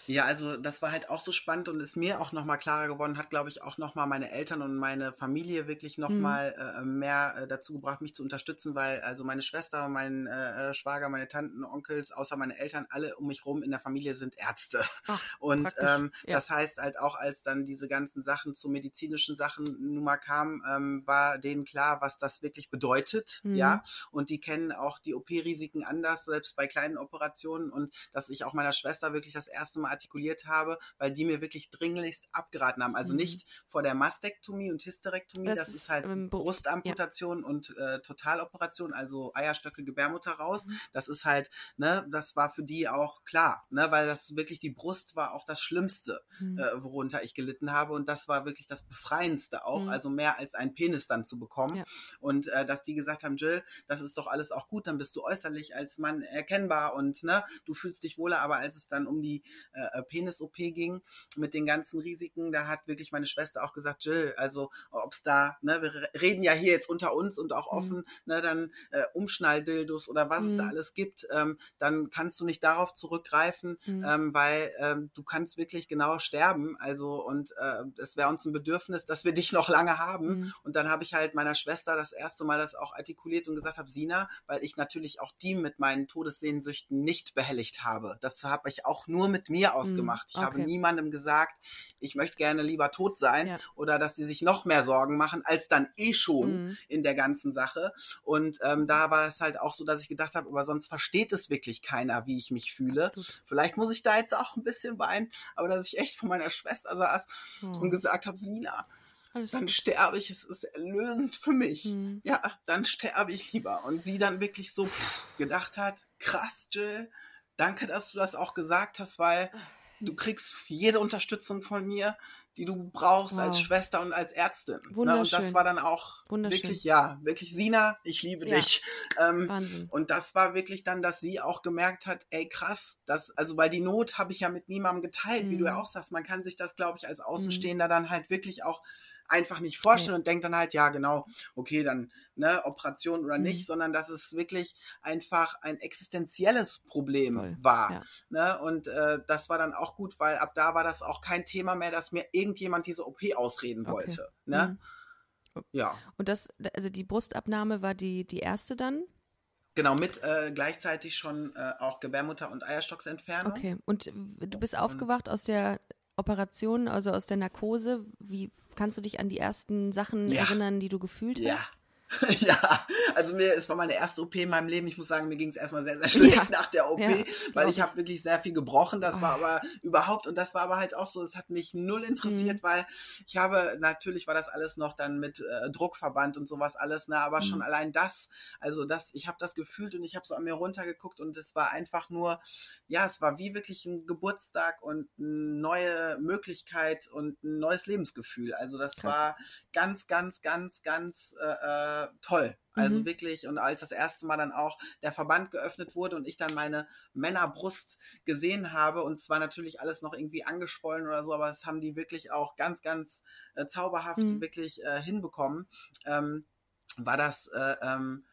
Ja, also das war halt auch so spannend und ist mir auch nochmal klarer geworden, hat, glaube ich, auch nochmal meine Eltern und meine Familie wirklich nochmal mhm. äh, mehr äh, dazu gebracht, mich zu unterstützen, weil also meine Schwester, mein äh, äh, Schwager, meine Tanten, Onkels, außer meine Eltern, alle um mich rum in der Familie sind Ärzte. Ach, und ähm, ja. das heißt halt auch, als dann diese ganzen Sachen zu medizinischen Sachen nun mal kamen, ähm, war denen klar, was das wirklich bedeutet, mhm. ja. Und die kennen auch die OP-Risiken anders, selbst bei kleinen Operationen und dass ich auch meiner Schwester wirklich das erste Mal artikuliert habe, weil die mir wirklich dringlichst abgeraten haben. Also mhm. nicht vor der Mastektomie und Hysterektomie, das, das ist, ist, halt ähm, Brustamputation ja. und äh, Totaloperation, also Eierstöcke, Gebärmutter raus. Mhm. Das ist halt, ne, das war für die auch klar, ne, weil das wirklich die Brust war auch das Schlimmste, mhm. äh, worunter ich gelitten habe und das war wirklich das Befreiendste auch, mhm. also mehr als ein Penis dann zu bekommen. Ja. Und äh, dass die gesagt haben, Jill, das ist doch alles auch gut, dann bist du äußerlich als Mann erkennbar und ne, du fühlst dich wohler, aber als es dann um die äh, äh, Penis-OP ging, mit den ganzen Risiken, da hat wirklich meine Schwester auch gesagt, Jill, also ob's da, ne, wir reden ja hier jetzt unter uns und auch offen, mhm. ne, dann äh, Umschnalldildos oder was mhm. es da mhm. alles gibt, ähm, dann kannst du nicht darauf zurückgreifen, mhm. ähm, weil ähm, du kannst wirklich genau sterben, also und äh, es wäre uns ein Bedürfnis, dass wir dich noch lange haben mhm. und dann habe ich halt meiner Schwester das erste Mal das auch artikuliert und gesagt habe, Sina, weil ich natürlich auch die mit meinen Todessehnsüchten nicht behelligt habe. Das habe ich auch nur mit mir ausgemacht. Ich okay. habe niemandem gesagt, ich möchte gerne lieber tot sein ja. oder dass sie sich noch mehr Sorgen machen, als dann eh schon mhm. in der ganzen Sache. Und ähm, da war es halt auch so, dass ich gedacht habe, aber sonst versteht es wirklich keiner, wie ich mich fühle. Absolut. Vielleicht muss ich da jetzt auch ein bisschen weinen, aber dass ich echt von meiner Schwester saß mhm. und gesagt habe, Sina, alles dann sterbe ich, es ist erlösend für mich. Mhm. Ja, dann sterbe ich lieber. Und sie dann wirklich so pff, gedacht hat, krass, Jill, danke, dass du das auch gesagt hast, weil du kriegst jede Unterstützung von mir, die du brauchst wow. als Schwester und als Ärztin. Ne? Und das war dann auch wirklich, ja, wirklich, Sina, ich liebe ja. dich. Ähm, Wahnsinn. Und das war wirklich dann, dass sie auch gemerkt hat, ey krass, das, also weil die Not habe ich ja mit niemandem geteilt, mhm. wie du ja mhm. auch sagst, man kann sich das, glaube ich, als Außenstehender mhm. dann halt wirklich auch einfach nicht vorstellen ja. und denkt dann halt, ja, genau, okay, dann ne, Operation oder mhm. nicht, sondern dass es wirklich einfach ein existenzielles Problem Voll. war. Ja. Ne? Und äh, das war dann auch gut, weil ab da war das auch kein Thema mehr, dass mir irgendjemand diese OP ausreden wollte. Okay. Ne? Mhm. Ja. Und das, also die Brustabnahme war die, die erste dann? Genau, mit äh, gleichzeitig schon äh, auch Gebärmutter- und Eierstocksentfernung. Okay, und du bist aufgewacht aus der Operation, also aus der Narkose. Wie kannst du dich an die ersten Sachen ja. erinnern, die du gefühlt hast? Ja. also mir, es war meine erste OP in meinem Leben. Ich muss sagen, mir ging es erstmal sehr, sehr schlecht ja. nach der OP, ja, weil ich habe wirklich sehr viel gebrochen. Das oh. war aber überhaupt, und das war aber halt auch so, es hat mich null interessiert, mhm. weil ich habe, natürlich war das alles noch dann mit äh, Druckverband und sowas alles, ne, aber mhm. schon allein das, also das, ich habe das gefühlt und ich habe so an mir runtergeguckt und es war einfach nur, ja, es war wie wirklich ein Geburtstag und eine neue Möglichkeit und ein neues Lebensgefühl. Also das Krass. war ganz, ganz, ganz, ganz äh, äh toll. Also mhm. wirklich, und als das erste Mal dann auch der Verband geöffnet wurde und ich dann meine Männerbrust gesehen habe, und es war natürlich alles noch irgendwie angeschwollen oder so, aber es haben die wirklich auch ganz, ganz äh, zauberhaft mhm. wirklich äh, hinbekommen, ähm, war das äh, ähm,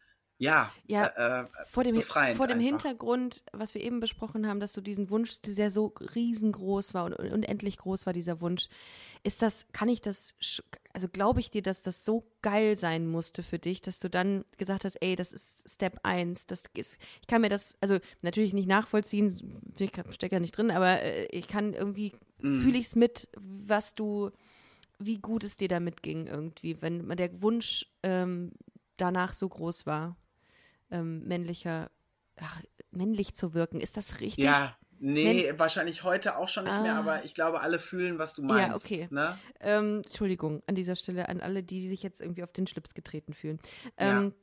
ja, ja äh, äh vor dem, vor dem Hintergrund, was wir eben besprochen haben, dass du diesen Wunsch, der so riesengroß war und unendlich groß war, dieser Wunsch, ist das, kann ich das, also glaube ich dir, dass das so geil sein musste für dich, dass du dann gesagt hast, ey, das ist Step 1, das ist, ich kann mir das, also natürlich nicht nachvollziehen, ich stecke ja nicht drin, aber äh, ich kann irgendwie, mm. fühle ich es mit, was du, wie gut es dir damit ging irgendwie, wenn der Wunsch ähm, danach so groß war ähm, männlicher, ach, männlich zu wirken. Ist das richtig? Ja, Nee, Wenn, wahrscheinlich heute auch schon nicht ah. mehr, aber ich glaube, alle fühlen, was du meinst. Ja, okay. Ne? Ähm, Entschuldigung an dieser Stelle an alle, die sich jetzt irgendwie auf den Schlips getreten fühlen. Ähm,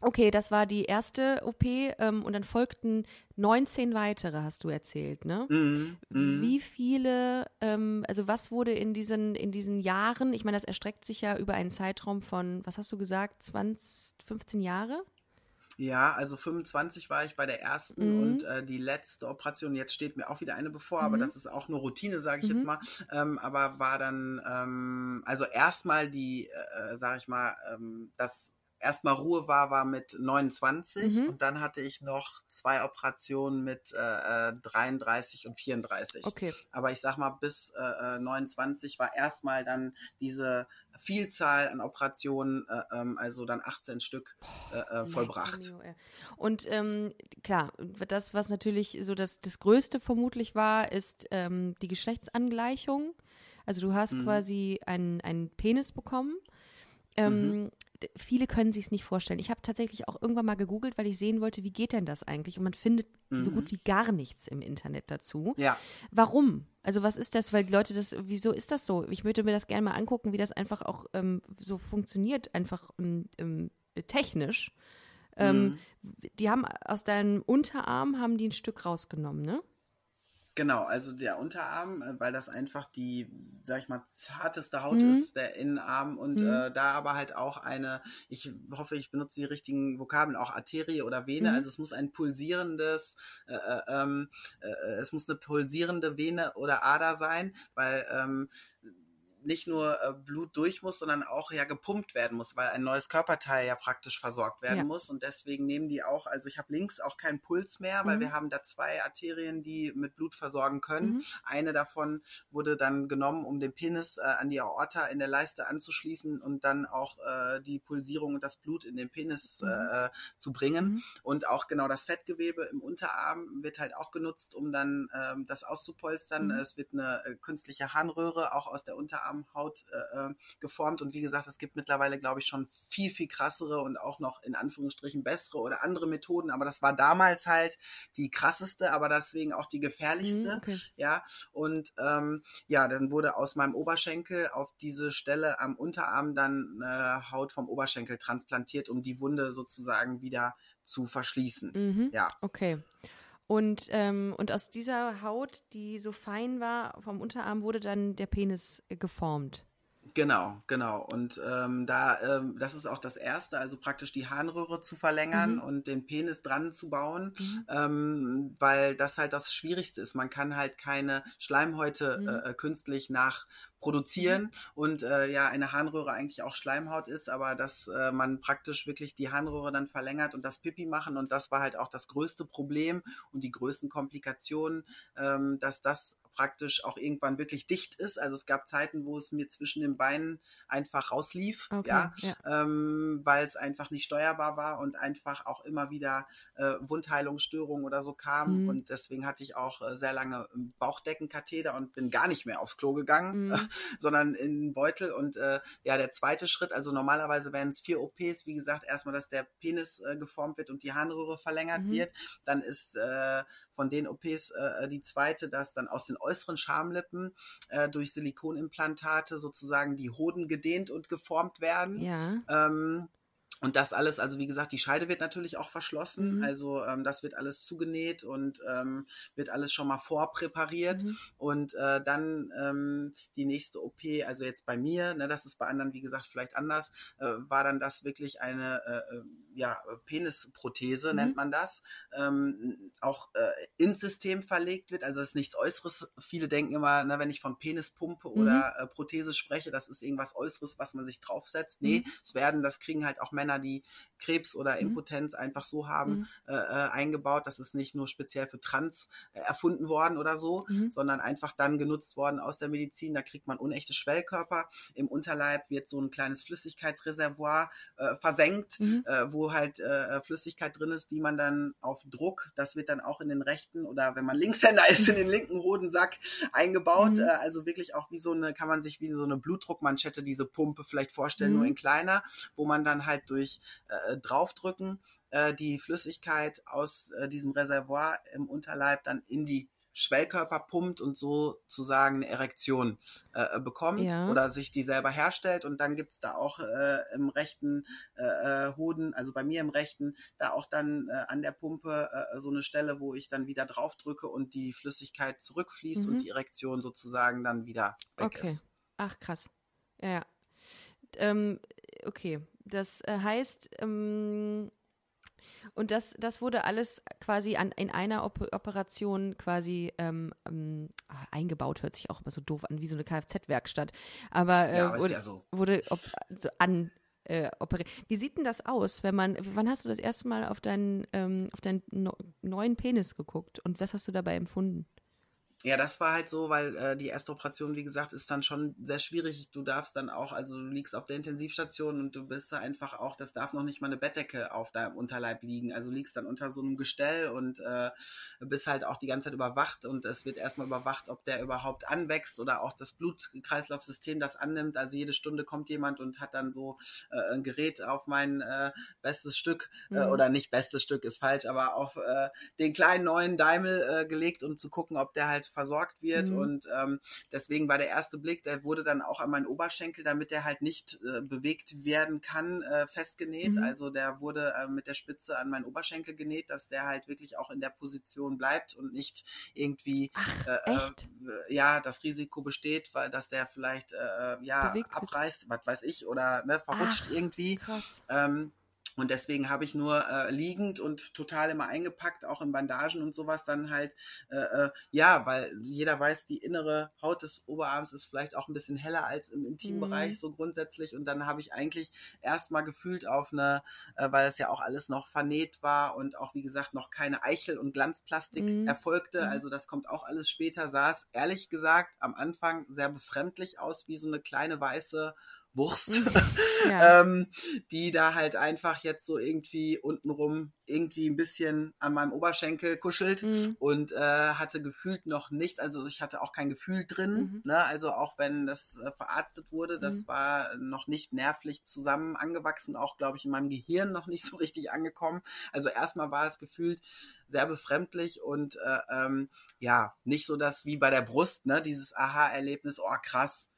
Okay, das war die erste OP ähm, und dann folgten 19 weitere, hast du erzählt, ne? Mhm, mhm. Wie viele, ähm, also was wurde in diesen, in diesen Jahren, ich meine, das erstreckt sich ja über einen Zeitraum von, was hast du gesagt, 20, 15 Jahre? Ja, also 25 war ich bei der ersten mhm. und äh, die letzte Operation, jetzt steht mir auch wieder eine bevor, mhm. aber das ist auch nur Routine, sage ich mhm. jetzt mal. Ähm, aber war dann, ähm, also erstmal die, äh, äh sage ich mal, ähm, das erstmal Ruhe war, war mit 29 mhm. und dann hatte ich noch zwei Operationen mit äh, 33 äh, und 34. Okay. Aber ich sag mal, bis äh, 29 äh, war erstmal dann diese Vielzahl an Operationen, äh, ähm, also dann 18 Stück äh, äh, vollbracht. Und ähm, klar, das, was natürlich so das, das Größte vermutlich war, ist ähm, die Geschlechtsangleichung. Also du hast mhm. quasi einen, einen Penis bekommen. Ähm, mhm viele können sich es nicht vorstellen. Ich habe tatsächlich auch irgendwann mal gegoogelt, weil ich sehen wollte, wie geht denn das eigentlich? Und man findet mhm. so gut wie gar nichts im Internet dazu. Ja. Warum? Also was ist das? Weil die Leute das, wieso ist das so? Ich würde mir das gerne mal angucken, wie das einfach auch ähm, so funktioniert, einfach ähm, ähm technisch. Ähm, mhm. Die haben aus deinem Unterarm haben die ein Stück rausgenommen, ne? Genau, also der Unterarm, äh, weil das einfach die, sag ich mal, zarteste Haut mhm. ist, der Innenarm und mhm. äh, da aber halt auch eine, ich hoffe, ich benutze die richtigen Vokabeln, auch Arterie oder Vene, mhm. also es muss ein pulsierendes, äh, äh, ähm, äh, es muss eine pulsierende Vene oder Ader sein, weil ähm, nicht nur äh, Blut durch muss, sondern auch ja gepumpt werden muss, weil ein neues Körperteil ja praktisch versorgt werden ja. muss. Und deswegen nehmen die auch, also ich habe links auch keinen Puls mehr, weil mhm. wir haben da zwei Arterien, die mit Blut versorgen können. Mhm. Eine davon wurde dann genommen, um den Penis äh, an die Aorta in der Leiste anzuschließen und dann auch äh, die Pulsierung und das Blut in den Penis mhm. äh, zu bringen. Mhm. Und auch genau das Fettgewebe im Unterarm wird halt auch genutzt, um dann ähm, das auszupolstern. Mhm. Es wird eine äh, künstliche Harnröhre auch aus der Unterarm Darmhaut äh, äh, geformt. Und wie gesagt, es gibt mittlerweile, glaube ich, schon viel, viel krassere und auch noch in Anführungsstrichen bessere oder andere Methoden. Aber das war damals halt die krasseste, aber deswegen auch die gefährlichste. Mhm, okay. Ja, und ähm, ja, dann wurde aus meinem Oberschenkel auf diese Stelle am Unterarm dann äh, Haut vom Oberschenkel transplantiert, um die Wunde sozusagen wieder zu verschließen. Mhm, ja. Okay. Und, ähm, und aus dieser Haut, die so fein war vom Unterarm, wurde dann der Penis geformt. Genau, genau. Und ähm, da, ähm, das ist auch das Erste, also praktisch die Harnröhre zu verlängern mhm. und den Penis dran zu bauen, mhm. ähm, weil das halt das Schwierigste ist. Man kann halt keine Schleimhäute mhm. äh, künstlich nach produzieren mhm. und äh, ja eine Harnröhre eigentlich auch Schleimhaut ist, aber dass äh, man praktisch wirklich die Harnröhre dann verlängert und das Pipi machen und das war halt auch das größte Problem und die größten Komplikationen, ähm, dass das praktisch auch irgendwann wirklich dicht ist. Also es gab Zeiten, wo es mir zwischen den Beinen einfach rauslief, okay, ja, ja. Ähm, weil es einfach nicht steuerbar war und einfach auch immer wieder äh, Wundheilungsstörungen oder so kamen. Mhm. Und deswegen hatte ich auch äh, sehr lange Bauchdeckenkatheter und bin gar nicht mehr aufs Klo gegangen, mhm. sondern in den Beutel. Und äh, ja, der zweite Schritt, also normalerweise wären es vier OPs, wie gesagt, erstmal, dass der Penis äh, geformt wird und die Harnröhre verlängert mhm. wird. Dann ist äh, von den OPs äh, die zweite, dass dann aus den äußeren Schamlippen äh, durch Silikonimplantate sozusagen die Hoden gedehnt und geformt werden. Ja. Ähm, und das alles, also wie gesagt, die Scheide wird natürlich auch verschlossen. Mhm. Also ähm, das wird alles zugenäht und ähm, wird alles schon mal vorpräpariert. Mhm. Und äh, dann ähm, die nächste OP, also jetzt bei mir, ne, das ist bei anderen, wie gesagt, vielleicht anders, äh, war dann das wirklich eine äh, äh ja, Penisprothese, mhm. nennt man das, ähm, auch äh, ins System verlegt wird. Also es ist nichts Äußeres. Viele denken immer, ne, wenn ich von Penispumpe mhm. oder äh, Prothese spreche, das ist irgendwas Äußeres, was man sich draufsetzt. Nee, mhm. es werden, das kriegen halt auch Männer, die Krebs oder mhm. Impotenz einfach so haben, mhm. äh, äh, eingebaut. Das ist nicht nur speziell für Trans äh, erfunden worden oder so, mhm. sondern einfach dann genutzt worden aus der Medizin. Da kriegt man unechte Schwellkörper. Im Unterleib wird so ein kleines Flüssigkeitsreservoir äh, versenkt, mhm. äh, wo halt äh, Flüssigkeit drin ist, die man dann auf Druck, das wird dann auch in den rechten oder wenn man Linkshänder ist, in den linken Hodensack eingebaut. Mhm. Also wirklich auch wie so eine, kann man sich wie so eine Blutdruckmanschette, diese Pumpe vielleicht vorstellen, mhm. nur in kleiner, wo man dann halt durch äh, draufdrücken, äh, die Flüssigkeit aus äh, diesem Reservoir im Unterleib dann in die Schwellkörper pumpt und sozusagen eine Erektion äh, bekommt ja. oder sich die selber herstellt. Und dann gibt's da auch äh, im rechten äh, Hoden, also bei mir im rechten, da auch dann äh, an der Pumpe äh, so eine Stelle, wo ich dann wieder drauf drücke und die Flüssigkeit zurückfließt mhm. und die Erektion sozusagen dann wieder weg okay. ist. Ach krass. Ja, ja. Ähm, okay. Das äh, heißt, ähm, und das, das wurde alles quasi an, in einer Op Operation quasi ähm, ähm, ah, eingebaut, hört sich auch immer so doof an, wie so eine Kfz-Werkstatt. Aber äh, ja, wurde, ja so. wurde op so an äh, operiert. Wie sieht denn das aus, wenn man, wann hast du das erste Mal auf deinen, ähm, auf deinen no neuen Penis geguckt und was hast du dabei empfunden? Ja, das war halt so, weil äh, die erste Operation, wie gesagt, ist dann schon sehr schwierig. Du darfst dann auch, also du liegst auf der Intensivstation und du bist da einfach auch, das darf noch nicht mal eine Bettdecke auf deinem Unterleib liegen. Also liegst dann unter so einem Gestell und äh, bist halt auch die ganze Zeit überwacht und es wird erstmal überwacht, ob der überhaupt anwächst oder auch das Blutkreislaufsystem das annimmt. Also jede Stunde kommt jemand und hat dann so äh, ein Gerät auf mein äh, bestes Stück äh, mhm. oder nicht bestes Stück ist falsch, aber auf äh, den kleinen neuen Daimel äh, gelegt, um zu gucken, ob der halt versorgt wird. Mhm. Und ähm, deswegen war der erste Blick, der wurde dann auch an meinen Oberschenkel, damit der halt nicht äh, bewegt werden kann, äh, festgenäht. Mhm. Also der wurde äh, mit der Spitze an meinen Oberschenkel genäht, dass der halt wirklich auch in der Position bleibt und nicht irgendwie Ach, äh, äh ja das Risiko besteht, weil dass der vielleicht äh, ja Bewegt abreißt, was weiß ich, oder ne, verrutscht Ach, irgendwie. Krass. Ähm, und deswegen habe ich nur äh, liegend und total immer eingepackt, auch in Bandagen und sowas dann halt, äh, äh, ja, weil jeder weiß, die innere Haut des Oberarms ist vielleicht auch ein bisschen heller als im Intimbereich, mhm. so grundsätzlich. Und dann habe ich eigentlich erstmal gefühlt auf eine, äh, weil es ja auch alles noch vernäht war und auch, wie gesagt, noch keine Eichel- und Glanzplastik mhm. erfolgte. Mhm. Also das kommt auch alles später, sah es ehrlich gesagt am Anfang sehr befremdlich aus, wie so eine kleine weiße Wurst, mhm. ja. ähm, die da halt einfach jetzt so irgendwie untenrum irgendwie ein bisschen an meinem Oberschenkel kuschelt mhm. und äh, hatte gefühlt noch nichts, also ich hatte auch kein Gefühl drin, mhm. ne? also auch wenn das äh, verarztet wurde, das mhm. war noch nicht nervlich zusammen angewachsen, auch glaube ich in meinem Gehirn noch nicht so richtig angekommen. Also erstmal war es gefühlt sehr befremdlich und äh, ähm, ja, nicht so das wie bei der Brust, ne, dieses Aha-Erlebnis, oh krass,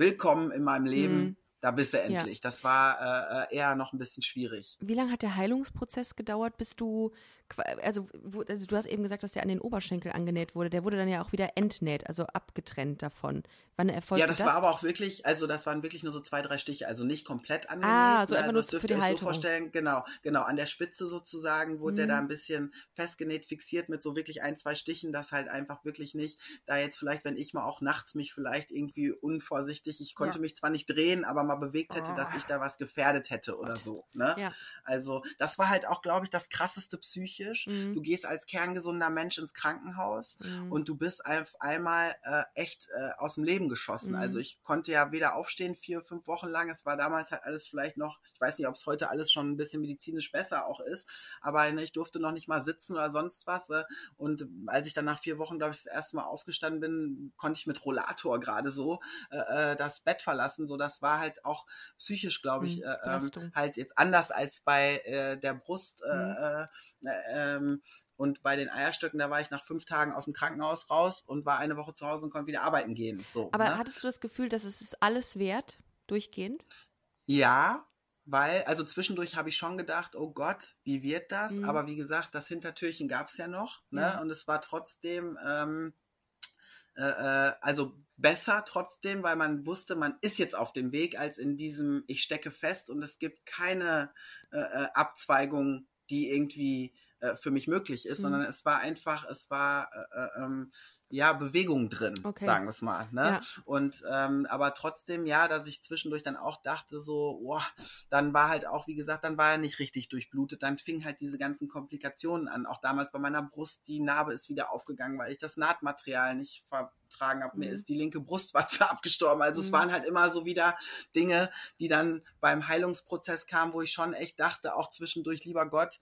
willkommen in meinem Leben. Mhm da bist du endlich. Ja. Das war äh, äh, eher noch ein bisschen schwierig. Wie lange hat der Heilungsprozess gedauert, bis du also, also, du hast eben gesagt, dass der an den Oberschenkel angenäht wurde. Der wurde dann ja auch wieder entnäht, also abgetrennt davon. Wann erfolgte Ja, das, das, war aber auch wirklich, also das waren wirklich nur so zwei, drei Stiche, also nicht komplett angenäht. Ah, so ne? einfach also nur für die Haltung. So vorstellen, genau, genau, an der Spitze sozusagen wurde mhm. der da ein bisschen festgenäht, fixiert mit so wirklich ein, zwei Stichen, das halt einfach wirklich nicht, da jetzt vielleicht, wenn ich mal auch nachts mich vielleicht irgendwie unvorsichtig, ich konnte ja. mich zwar nicht drehen, aber mal bewegt hätte, oh. dass ich da was gefährdet hätte oder so, ne? Ja. Also, das war halt auch, glaube ich, das krasseste Psyche psychisch. Mhm. Du gehst als kerngesunder Mensch ins Krankenhaus mhm. und du bist auf einmal äh, echt äh, aus dem Leben geschossen. Also mhm. Also ich konnte ja weder aufstehen, vier, fünf Wochen lang. Es war damals halt alles vielleicht noch, ich weiß nicht, ob es heute alles schon ein bisschen medizinisch besser auch ist, aber ne, ich durfte noch nicht mal sitzen oder sonst was. Äh, und als ich dann nach vier Wochen, glaube ich, das erste Mal aufgestanden bin, konnte ich mit Rollator gerade so äh, äh das Bett verlassen. So, das war halt auch psychisch, glaube ich, mhm, äh, ähm, halt jetzt anders als bei äh, der Brust. Äh, mhm. Äh, ähm, und bei den Eierstöcken, da war ich nach fünf Tagen aus dem Krankenhaus raus und war eine Woche zu Hause und konnte wieder arbeiten gehen. So, Aber ne? hattest du das Gefühl, dass es ist alles wert, durchgehend? Ja, weil, also zwischendurch habe ich schon gedacht, oh Gott, wie wird das? Mhm. Aber wie gesagt, das Hintertürchen gab es ja noch. Ne? Ja. Und es war trotzdem, ähm, äh, äh, also besser trotzdem, weil man wusste, man ist jetzt auf dem Weg, als in diesem, ich stecke fest und es gibt keine äh, äh Abzweigung, die irgendwie äh, für mich möglich ist, mhm. sondern es war einfach, es war äh, äh, ähm, ja Bewegung drin, okay. sagen wir es mal. Ne? Ja. Und ähm, aber trotzdem, ja, dass ich zwischendurch dann auch dachte, so, boah, dann war halt auch, wie gesagt, dann war er nicht richtig durchblutet. Dann fing halt diese ganzen Komplikationen an. Auch damals bei meiner Brust, die Narbe ist wieder aufgegangen, weil ich das Nahtmaterial nicht vertragen habe. Mhm. Mir ist die linke Brustwarze abgestorben. Also mhm. es waren halt immer so wieder Dinge, die dann beim Heilungsprozess kamen, wo ich schon echt dachte, auch zwischendurch, lieber Gott,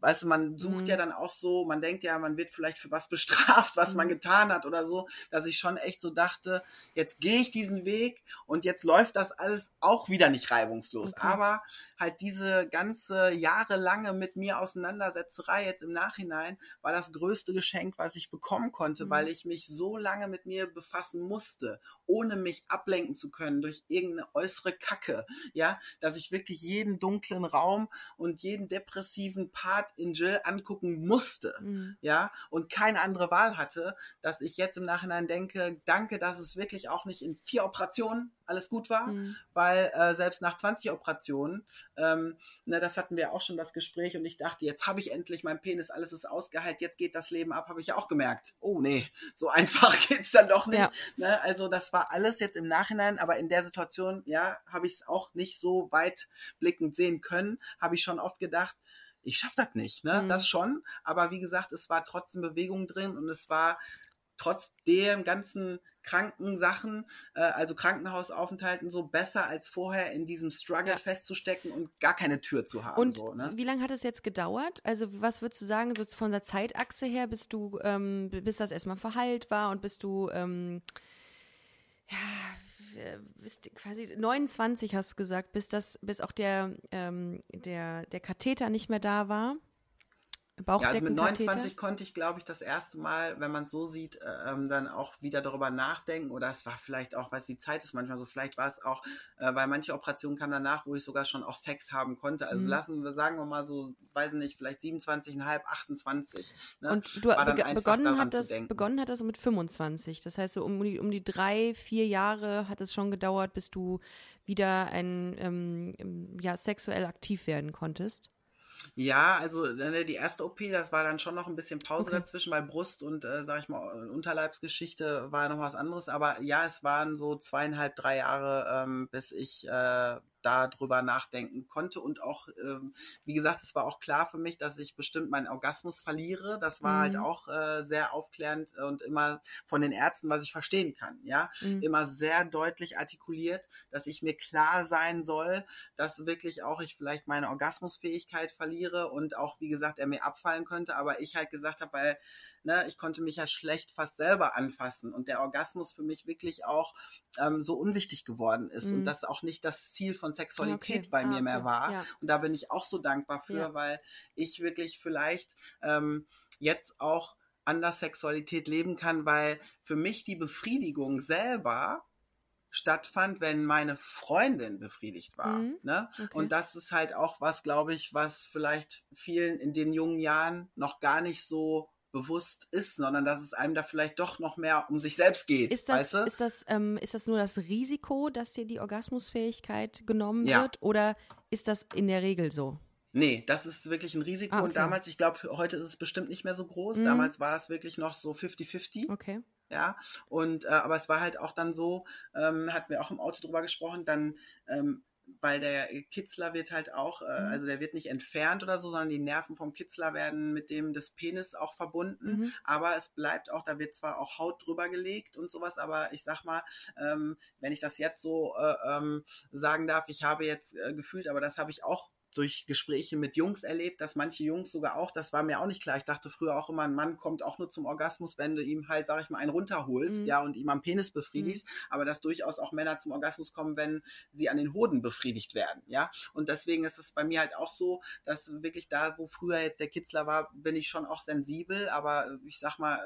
Weißt du, man sucht mhm. ja dann auch so, man denkt ja, man wird vielleicht für was bestraft, was mhm. man getan hat oder so, dass ich schon echt so dachte, jetzt gehe ich diesen Weg und jetzt läuft das alles auch wieder nicht reibungslos. Okay. Aber halt diese ganze jahrelange mit mir Auseinandersetzerei jetzt im Nachhinein war das größte Geschenk, was ich bekommen konnte, mhm. weil ich mich so lange mit mir befassen musste, ohne mich ablenken zu können durch irgendeine äußere Kacke, ja, dass ich wirklich jeden dunklen Raum und jeden depressiven Part in Jill angucken musste, mhm. ja, und keine andere Wahl hatte, dass ich jetzt im Nachhinein denke, danke, dass es wirklich auch nicht in vier Operationen alles gut war, mhm. weil äh, selbst nach 20 Operationen, ähm, ne, das hatten wir auch schon das Gespräch und ich dachte, jetzt habe ich endlich mein Penis, alles ist ausgeheilt, jetzt geht das Leben ab, habe ich ja auch gemerkt. Oh nee, so einfach geht's dann doch nicht. Ja. Ne, also das war alles jetzt im Nachhinein, aber in der Situation, ja, habe ich es auch nicht so weitblickend sehen können, habe ich schon oft gedacht, ich schaffe das nicht, ne? Mhm. Das schon, aber wie gesagt, es war trotzdem Bewegung drin und es war trotz dem ganzen kranken Sachen, äh, also Krankenhausaufenthalten, so besser als vorher in diesem Struggle ja. festzustecken und gar keine Tür zu haben. Und so, ne? wie lange hat es jetzt gedauert? Also was würdest du sagen, so von der Zeitachse her, bis du, ähm, bis das erstmal verheilt war und bis du, ähm, ja, äh, bist quasi 29 hast du gesagt, bis das, bis auch der, ähm, der, der Katheter nicht mehr da war? Ja, also mit 29 konnte ich, glaube ich, das erste Mal, wenn man es so sieht, äh, ähm, dann auch wieder darüber nachdenken. Oder es war vielleicht auch, was die Zeit ist manchmal so, vielleicht war es auch, äh, weil manche Operationen kamen danach, wo ich sogar schon auch Sex haben konnte. Also mhm. lassen wir, sagen wir mal so, weiß nicht, vielleicht 27,5, 28. Ne? Und du be begonnen, hat das, begonnen hat das mit 25. Das heißt, so um die, um die drei, vier Jahre hat es schon gedauert, bis du wieder ein, ähm, ja, sexuell aktiv werden konntest. Ja, also ne, die erste OP, das war dann schon noch ein bisschen Pause okay. dazwischen, weil Brust und, äh, sag ich mal, Unterleibsgeschichte war noch was anderes. Aber ja, es waren so zweieinhalb, drei Jahre, ähm, bis ich äh, darüber nachdenken konnte und auch, ähm, wie gesagt, es war auch klar für mich, dass ich bestimmt meinen Orgasmus verliere. Das war halt mhm. halt auch äh, sehr aufklärend und immer von den Ärzten, was ich verstehen kann, ja, mhm. immer sehr deutlich artikuliert, dass ich mir klar sein soll, dass wirklich auch ich vielleicht meine Orgasmusfähigkeit verliere und auch, wie gesagt, er mir abfallen könnte, aber ich halt gesagt habe, weil ne, ich konnte mich ja schlecht fast selber anfassen und der Orgasmus für mich wirklich auch ähm, so unwichtig geworden ist mhm. und das auch nicht das Ziel von Sexualität okay. bei ah, mir okay. mehr war. Ja. Und da bin ich auch so dankbar für, ja. weil ich wirklich vielleicht ähm, jetzt auch anders Sexualität leben kann, weil für mich die Befriedigung selber stattfand, wenn meine Freundin befriedigt war. Mhm. Ne? Okay. Und das ist halt auch was, glaube ich, was vielleicht vielen in den jungen Jahren noch gar nicht so bewusst ist, sondern dass es einem da vielleicht doch noch mehr um sich selbst geht. Ist das, weißt du? ist das, ähm, ist das nur das Risiko, dass dir die Orgasmusfähigkeit genommen ja. wird oder ist das in der Regel so? Nee, das ist wirklich ein Risiko. Ah, okay. Und damals, ich glaube, heute ist es bestimmt nicht mehr so groß. Mhm. Damals war es wirklich noch so 50-50. Okay. Ja, und äh, aber es war halt auch dann so, ähm, hatten wir auch im Auto drüber gesprochen, dann ähm, weil der Kitzler wird halt auch, äh, mhm. also der wird nicht entfernt oder so, sondern die Nerven vom Kitzler werden mit dem des Penis auch verbunden. Mhm. Aber es bleibt auch, da wird zwar auch Haut drüber gelegt und sowas, aber ich sag mal, ähm, wenn ich das jetzt so äh, ähm, sagen darf, ich habe jetzt äh, gefühlt, aber das habe ich auch durch Gespräche mit Jungs erlebt, dass manche Jungs sogar auch, das war mir auch nicht klar. Ich dachte früher auch immer, ein Mann kommt auch nur zum Orgasmus, wenn du ihm halt, sag ich mal, einen runterholst, mhm. ja, und ihm am Penis befriedigst, mhm. aber dass durchaus auch Männer zum Orgasmus kommen, wenn sie an den Hoden befriedigt werden, ja. Und deswegen ist es bei mir halt auch so, dass wirklich da, wo früher jetzt der Kitzler war, bin ich schon auch sensibel, aber ich sag mal,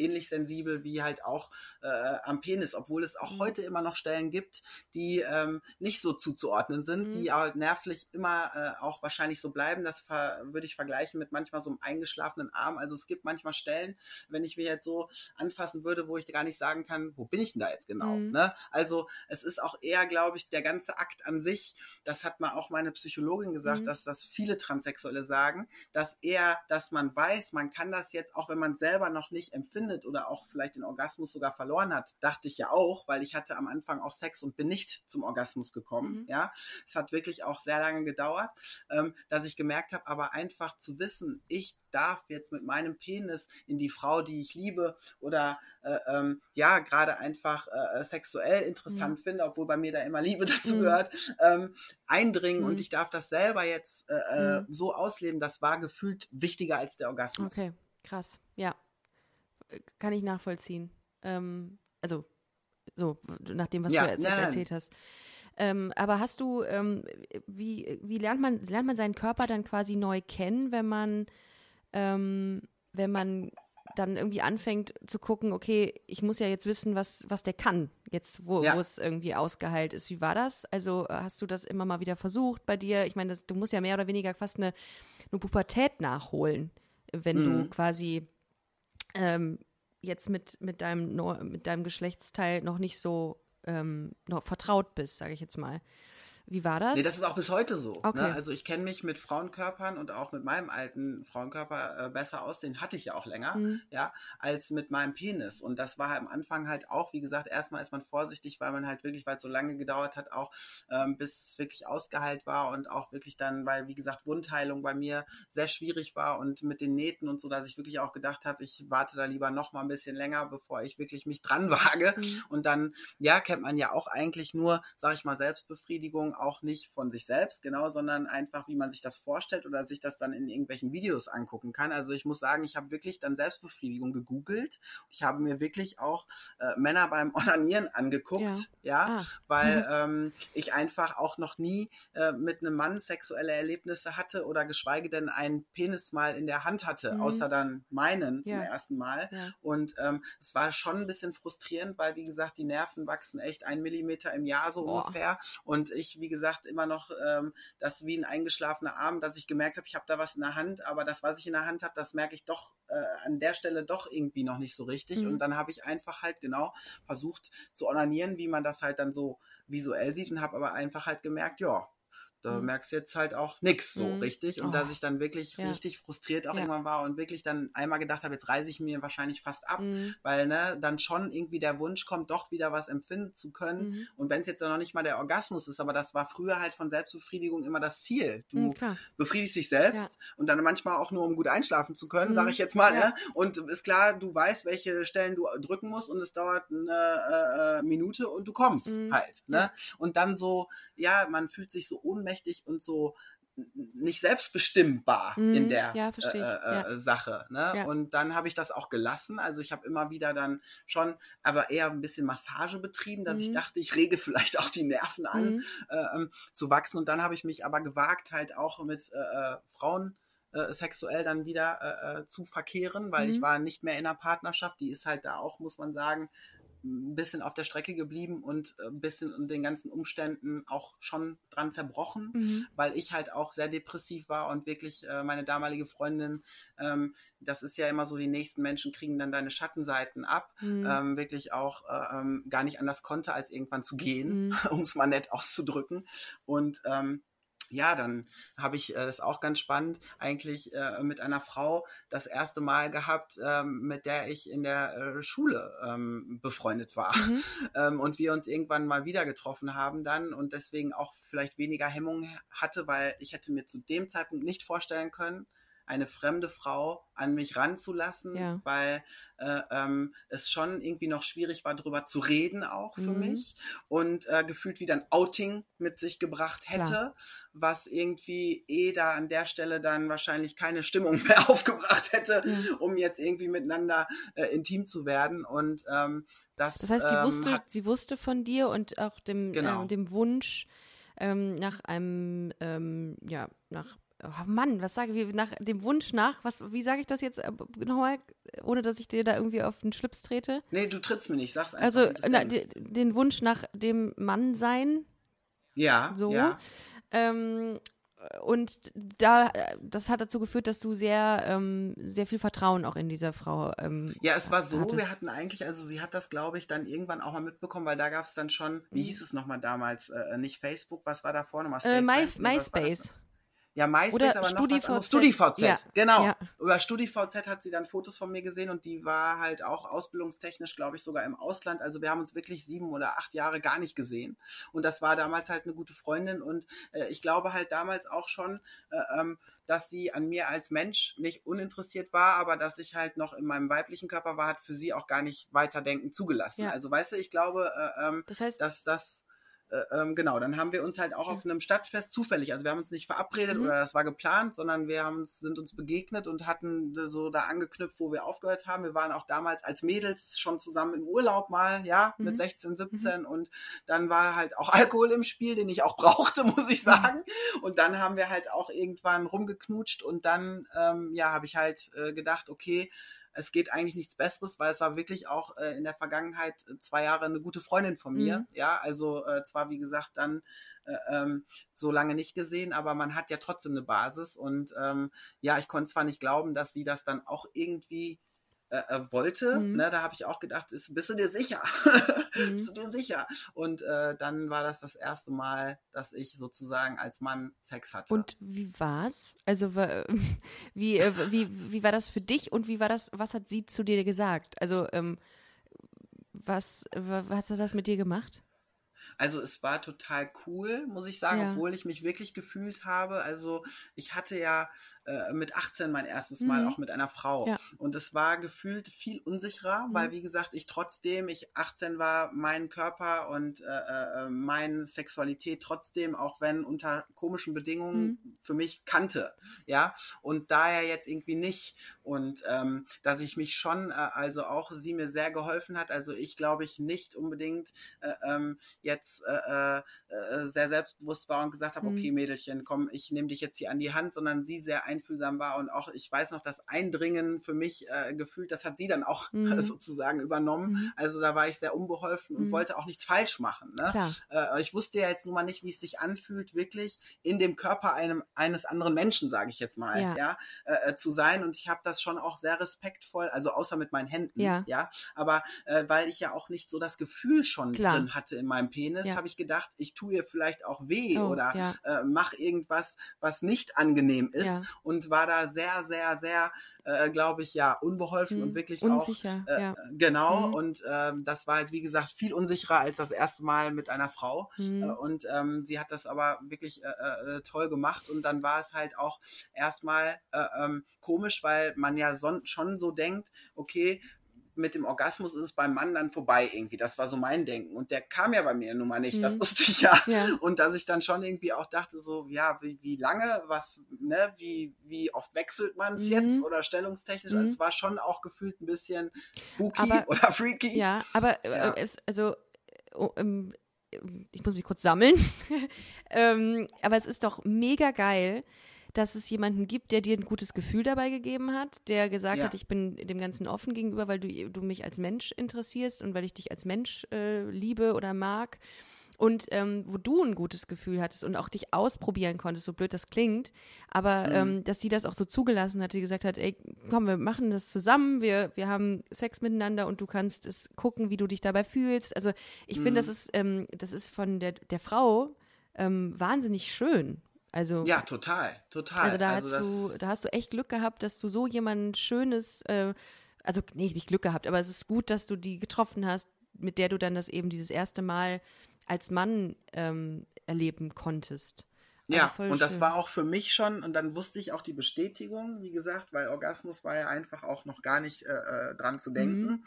ähnlich sensibel wie halt auch äh, am Penis, obwohl es auch mhm. heute immer noch Stellen gibt, die ähm, nicht so zuzuordnen sind, mhm. die halt nervlich immer äh, auch wahrscheinlich so bleiben. Das würde ich vergleichen mit manchmal so einem eingeschlafenen Arm. Also es gibt manchmal Stellen, wenn ich mich jetzt so anfassen würde, wo ich gar nicht sagen kann, wo bin ich denn da jetzt genau? Mhm. Ne? Also es ist auch eher, glaube ich, der ganze Akt an sich, das hat mal auch meine Psychologin gesagt, mhm. dass das viele Transsexuelle sagen, dass eher, dass man weiß, man kann das jetzt, auch wenn man selber noch nicht empfindet, beendet oder auch vielleicht den Orgasmus sogar verloren hat, dachte ich ja auch, weil ich hatte am Anfang auch Sex und bin nicht zum Orgasmus gekommen. Mhm. Ja, es hat wirklich auch sehr lange gedauert, ähm, dass ich gemerkt habe, aber einfach zu wissen, ich darf jetzt mit meinem Penis in die Frau, die ich liebe oder äh, ähm, ja gerade einfach äh, sexuell interessant mhm. finde, obwohl bei mir da immer Liebe dazu mhm. gehört, ähm, eindringen mhm. und ich darf das selber jetzt äh, äh, mhm. so ausleben. Das war gefühlt wichtiger als der Orgasmus. Okay, krass, ja, kann ich nachvollziehen. Ähm, also so nach dem, was ja, du jetzt nein, erzählt hast. Ähm, aber hast du, ähm, wie, wie lernt man, lernt man seinen Körper dann quasi neu kennen, wenn man ähm, wenn man dann irgendwie anfängt zu gucken, okay, ich muss ja jetzt wissen, was, was der kann, jetzt wo, ja. es irgendwie ausgeheilt ist. Wie war das? Also hast du das immer mal wieder versucht bei dir? Ich meine, du musst ja mehr oder weniger fast eine, eine Pubertät nachholen, wenn mhm. du quasi ähm, jetzt mit, mit, deinem, mit deinem Geschlechtsteil noch nicht so ähm, noch vertraut bist, sage ich jetzt mal. Wie war das? Nee, das ist auch bis heute so. Ne? Okay. Ne? Also ich kenne mich mit Frauenkörpern und auch mit meinem alten Frauenkörper äh, besser aus, den hatte ich ja auch länger, mhm. ja, als mit meinem Penis. Und das war am Anfang halt auch, wie gesagt, erstmal ist man vorsichtig, weil man halt wirklich, weil es so lange gedauert hat, auch ähm, bis es wirklich ausgeheilt war und auch wirklich dann, weil, wie gesagt, Wundheilung bei mir sehr schwierig war und mit den Nähten und so, dass ich wirklich auch gedacht habe, ich warte da lieber noch mal ein bisschen länger, bevor ich wirklich mich dran wage. Mhm. Und dann, ja, kennt man ja auch eigentlich nur, sag ich mal, Selbstbefriedigung auch nicht von sich selbst, genau, sondern einfach, wie man sich das vorstellt oder sich das dann in irgendwelchen Videos angucken kann. Also ich muss sagen, ich habe wirklich dann Selbstbefriedigung gegoogelt. Ich habe mir wirklich auch äh, Männer beim Onanieren angeguckt, ja, ja ah. weil ähm, ich einfach auch noch nie äh, mit einem Mann sexuelle Erlebnisse hatte oder geschweige denn einen Penis mal in der Hand hatte, mhm. außer dann meinen zum ja. ersten Mal. Ja. Und ähm, es war schon ein bisschen frustrierend, weil wie gesagt, die Nerven wachsen echt ein Millimeter im Jahr so Boah. ungefähr. Und ich, wie gesagt, immer noch ähm, das wie ein eingeschlafener Arm, dass ich gemerkt habe, ich habe da was in der Hand, aber das, was ich in der Hand habe, das merke ich doch äh, an der Stelle doch irgendwie noch nicht so richtig. Mhm. Und dann habe ich einfach halt genau versucht zu onanieren, wie man das halt dann so visuell sieht und habe aber einfach halt gemerkt, ja, da mhm. merkst du jetzt halt auch nichts so mhm. richtig. Und oh. dass ich dann wirklich ja. richtig frustriert auch ja. irgendwann war und wirklich dann einmal gedacht habe, jetzt reise ich mir wahrscheinlich fast ab, mhm. weil ne, dann schon irgendwie der Wunsch kommt, doch wieder was empfinden zu können. Mhm. Und wenn es jetzt noch nicht mal der Orgasmus ist, aber das war früher halt von Selbstbefriedigung immer das Ziel. Du mhm, befriedigst dich selbst ja. und dann manchmal auch nur, um gut einschlafen zu können, sage mhm. ich jetzt mal. Ne? Und ist klar, du weißt, welche Stellen du drücken musst und es dauert eine äh, äh Minute und du kommst halt. Ne? Und dann so, ja, man fühlt sich so ohnmächtig ohnmächtig und so nicht selbstbestimmbar mm, in der ja, äh, äh, ja. Sache. Ne? Ja. Und dann habe ich das auch gelassen. Also ich habe immer wieder dann schon, aber eher ein bisschen Massage betrieben, dass mm. ich mhm. dachte, ich rege vielleicht auch die Nerven an, mm. äh, zu wachsen. Und dann habe ich mich aber gewagt, halt auch mit äh, äh Frauen äh, sexuell dann wieder zu verkehren, weil ich mhm. war nicht mehr in einer Partnerschaft. Die ist halt da auch, muss man sagen, ein bisschen auf der Strecke geblieben und ein äh, bisschen in den ganzen Umständen auch schon dran zerbrochen, mhm. weil ich halt auch sehr depressiv war und wirklich äh, meine damalige Freundin, ähm, das ist ja immer so, die nächsten Menschen kriegen dann deine Schattenseiten ab, mhm. ähm, wirklich auch äh, ähm, gar nicht anders konnte, als irgendwann zu gehen, mhm. um es mal nett auszudrücken. Und ähm, ja, dann habe ich äh, das auch ganz spannend eigentlich äh, mit einer Frau das erste Mal gehabt, ähm, mit der ich in der äh, Schule ähm, befreundet war mhm. ähm, und wir uns irgendwann mal wieder getroffen haben dann und deswegen auch vielleicht weniger Hemmung hatte, weil ich hätte mir zu dem Zeitpunkt nicht vorstellen können, eine fremde Frau an mich ranzulassen, ja. weil äh, ähm, es schon irgendwie noch schwierig war, darüber zu reden auch für mhm. mich und äh, gefühlt wieder ein Outing mit sich gebracht hätte, Klar. was irgendwie eh da an der Stelle dann wahrscheinlich keine Stimmung mehr aufgebracht hätte, mhm. um jetzt irgendwie miteinander äh, intim zu werden und ähm, das. Das heißt, sie ähm, wusste, hat, sie wusste von dir und auch dem, genau. äh, dem Wunsch ähm, nach einem, ähm, ja, nach oh Mann, was sage ich, nach dem Wunsch nach, was, wie sage ich das jetzt äh, nochmal, ohne dass ich dir da irgendwie auf den Schlips trete? Nee, du trittst mir nicht, sag's einfach. Also na, den Wunsch nach dem Mann-Sein. Ja, so. Ja. Ähm, und da, das hat dazu geführt, dass du sehr, ähm, sehr viel Vertrauen auch in dieser Frau. Ähm, ja, es war so, hattest. wir hatten eigentlich, also sie hat das, glaube ich, dann irgendwann auch mal mitbekommen, weil da gab es dann schon, wie mhm. hieß es nochmal damals, äh, nicht Facebook, was war da vorne? Äh, My, MySpace. Ja, MySpace, Oder aber noch StudiVZ. was StudiVZ, ja. genau. Ja. Über StudiVZ hat sie dann Fotos von mir gesehen und die war halt auch ausbildungstechnisch, glaube ich, sogar im Ausland. Also wir haben uns wirklich sieben oder acht Jahre gar nicht gesehen. Und das war damals halt eine gute Freundin und äh, ich glaube halt damals auch schon, äh, ähm, dass sie an mir als Mensch nicht uninteressiert war, aber dass ich halt noch in meinem weiblichen Körper war, hat für sie auch gar nicht weiterdenken zugelassen. Ja. Also weißt du, ich glaube, äh, ähm, das heißt, dass das ähm, genau, dann haben wir uns halt auch auf einem Stadtfest zufällig, also wir haben uns nicht verabredet mhm. oder das war geplant, sondern wir haben uns, sind uns begegnet und hatten so da angeknüpft, wo wir aufgehört haben. Wir waren auch damals als Mädels schon zusammen im Urlaub mal, ja, mhm. mit 16, 17 mhm. und dann war halt auch Alkohol im Spiel, den ich auch brauchte, muss ich mhm. sagen. Und dann haben wir halt auch irgendwann rumgeknutscht und dann, ähm, ja, habe ich halt äh, gedacht, okay, es geht eigentlich nichts Besseres, weil es war wirklich auch äh, in der Vergangenheit äh, zwei Jahre eine gute Freundin von mir. Mhm. Ja, also äh, zwar wie gesagt dann äh, ähm, so lange nicht gesehen, aber man hat ja trotzdem eine Basis und ähm, ja, ich konnte zwar nicht glauben, dass sie das dann auch irgendwie äh, äh, wollte. Mhm. Ne, da habe ich auch gedacht, ist, bist du dir sicher? mhm. bist du dir sicher? Und äh, dann war das das erste Mal, dass ich sozusagen als Mann Sex hatte. Und wie war's? Also wie, äh, wie, wie war das für dich und wie war das, was hat sie zu dir gesagt? Also ähm, was, was hat das mit dir gemacht? Also es war total cool, muss ich sagen, ja. obwohl ich mich wirklich gefühlt habe. Also ich hatte ja äh, mit 18 mein erstes Mal mhm. auch mit einer Frau. Ja. Und es war gefühlt viel unsicherer, mhm. weil wie gesagt, ich trotzdem, ich 18 war, mein Körper und äh, äh, meine Sexualität trotzdem, auch wenn unter komischen Bedingungen mhm. für mich kannte. Ja. Und daher jetzt irgendwie nicht. Und ähm, dass ich mich schon, äh, also auch sie mir sehr geholfen hat. Also ich glaube ich nicht unbedingt äh, ähm, jetzt äh, äh, sehr selbstbewusst war und gesagt habe, mhm. okay Mädelchen, komm, ich nehme dich jetzt hier an die Hand, sondern sie sehr einfühlsam war und auch, ich weiß noch, das Eindringen für mich äh, gefühlt, das hat sie dann auch mhm. sozusagen übernommen. Mhm. Also da war ich sehr unbeholfen und mhm. wollte auch nichts falsch machen. Ne? Äh, ich wusste ja jetzt nun mal nicht, wie es sich anfühlt, wirklich in dem Körper einem, eines anderen Menschen, sage ich jetzt mal, ja, ja äh, äh, zu sein. Und ich habe das schon auch sehr respektvoll, also außer mit meinen Händen, ja, ja aber äh, weil ich ja auch nicht so das Gefühl schon Klar. drin hatte in meinem Penis, ja. habe ich gedacht, ich tue ihr vielleicht auch weh oh, oder ja. äh, mach irgendwas, was nicht angenehm ist. Ja und war da sehr, sehr, sehr, äh, glaube ich, ja, unbeholfen mhm. und wirklich Unsicher, auch. Äh, ja. Genau, mhm. und ähm, das war halt, wie gesagt, viel unsicherer als das erste Mal mit einer Frau. Mhm. Äh, und ähm, sie hat das aber wirklich äh, äh, toll gemacht und dann war es halt auch erstmal äh, ähm, komisch, weil man ja son schon so denkt, okay, mit dem Orgasmus ist es beim Mann dann vorbei irgendwie. Das war so mein Denken. Und der kam ja bei mir nun mal nicht, mhm. das wusste ich ja. ja. Und dass ich dann schon irgendwie auch dachte, so, ja, wie, wie lange, was, ne, wie, wie oft wechselt man es mhm. jetzt oder stellungstechnisch? Also mhm. Also es war schon auch gefühlt ein bisschen spooky aber, oder freaky. Ja, aber äh, ja. es, also, oh, ähm, ich muss mich kurz sammeln. ähm, aber es ist doch mega geil, dass es jemanden gibt, der dir ein gutes Gefühl dabei gegeben hat, der gesagt ja. hat, ich bin dem Ganzen offen gegenüber, weil du, du mich als Mensch interessierst und weil ich dich als Mensch äh, liebe oder mag. Und ähm, wo du ein gutes Gefühl hattest und auch dich ausprobieren konntest, so blöd das klingt, aber mhm. ähm, dass sie das auch so zugelassen hat, die gesagt hat, ey, komm, wir machen das zusammen, wir, wir haben Sex miteinander und du kannst es gucken, wie du dich dabei fühlst. Also ich mhm. finde, das ist, ähm, das ist von der, der Frau ähm, wahnsinnig schön, also ja, total, total. Also da also hast du, da hast du echt Glück gehabt, dass du so jemand Schönes, äh, also nee, nicht Glück gehabt, aber es ist gut, dass du die getroffen hast, mit der du dann das eben dieses erste Mal als Mann ähm, erleben konntest. Also ja, und schön. das war auch für mich schon, und dann wusste ich auch die Bestätigung, wie gesagt, weil Orgasmus war ja einfach auch noch gar nicht äh, äh dran zu denken. Mhm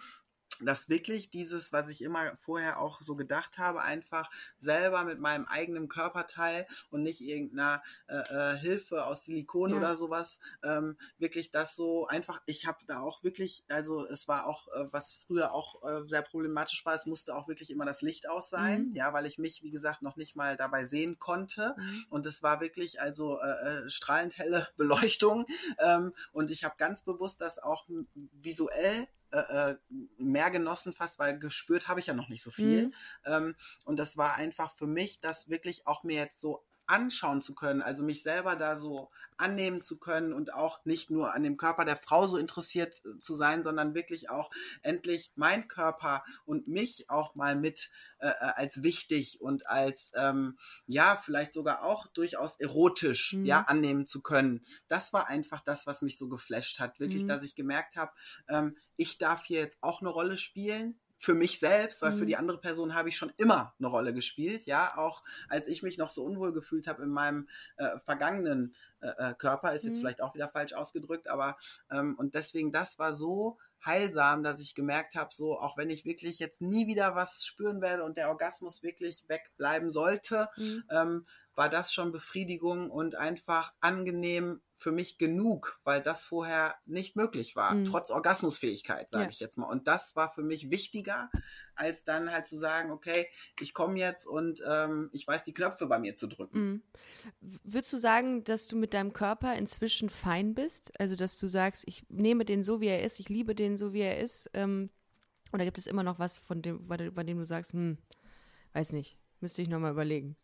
dass wirklich dieses, was ich immer vorher auch so gedacht habe, einfach selber mit meinem eigenen Körperteil und nicht irgendeiner äh, äh, Hilfe aus Silikon ja. oder sowas, ähm, wirklich das so einfach, ich habe da auch wirklich, also es war auch, äh, was früher auch äh, sehr problematisch war, es musste auch wirklich immer das Licht aus sein, mhm. ja, weil ich mich, wie gesagt, noch nicht mal dabei sehen konnte mhm. und es war wirklich also äh, äh strahlend helle Beleuchtung ähm, und ich habe ganz bewusst das auch visuell äh, äh, mehr genossen fast, weil gespürt habe ich ja noch nicht so viel. Mhm. Ähm, und das war einfach für mich, das wirklich auch mir jetzt so anschauen zu können, also mich selber da so annehmen zu können und auch nicht nur an dem Körper der Frau so interessiert äh, zu sein, sondern wirklich auch endlich mein Körper und mich auch mal mit äh, äh, als wichtig und als ähm, ja vielleicht sogar auch durchaus erotisch mhm. ja annehmen zu können. Das war einfach das, was mich so geflasht hat, wirklich, mhm. dass ich gemerkt habe, ähm, ich darf hier jetzt auch eine Rolle spielen für mich selbst, weil mhm. für die andere Person habe ich schon immer eine Rolle gespielt, ja, auch als ich mich noch so unwohl gefühlt habe in meinem äh, vergangenen äh, äh Körper, ist jetzt mhm. vielleicht auch wieder falsch ausgedrückt, aber ähm, und deswegen das war so heilsam, dass ich gemerkt habe, so auch wenn ich wirklich jetzt nie wieder was spüren werde und der Orgasmus wirklich wegbleiben sollte, mhm. ähm, war das schon Befriedigung und einfach angenehm für mich genug, weil das vorher nicht möglich war, mhm. trotz Orgasmusfähigkeit, sage ja. ich jetzt mal. Und das war für mich wichtiger, als dann halt zu sagen, okay, ich komme jetzt und ähm, ich weiß die Knöpfe bei mir zu drücken. Mhm. Würdest du sagen, dass du mit deinem Körper inzwischen fein bist? Also, dass du sagst, ich nehme den so, wie er ist, ich liebe den so, wie er ist? Ähm, oder gibt es immer noch was, von dem, bei, bei dem du sagst, hm, weiß nicht, müsste ich nochmal überlegen?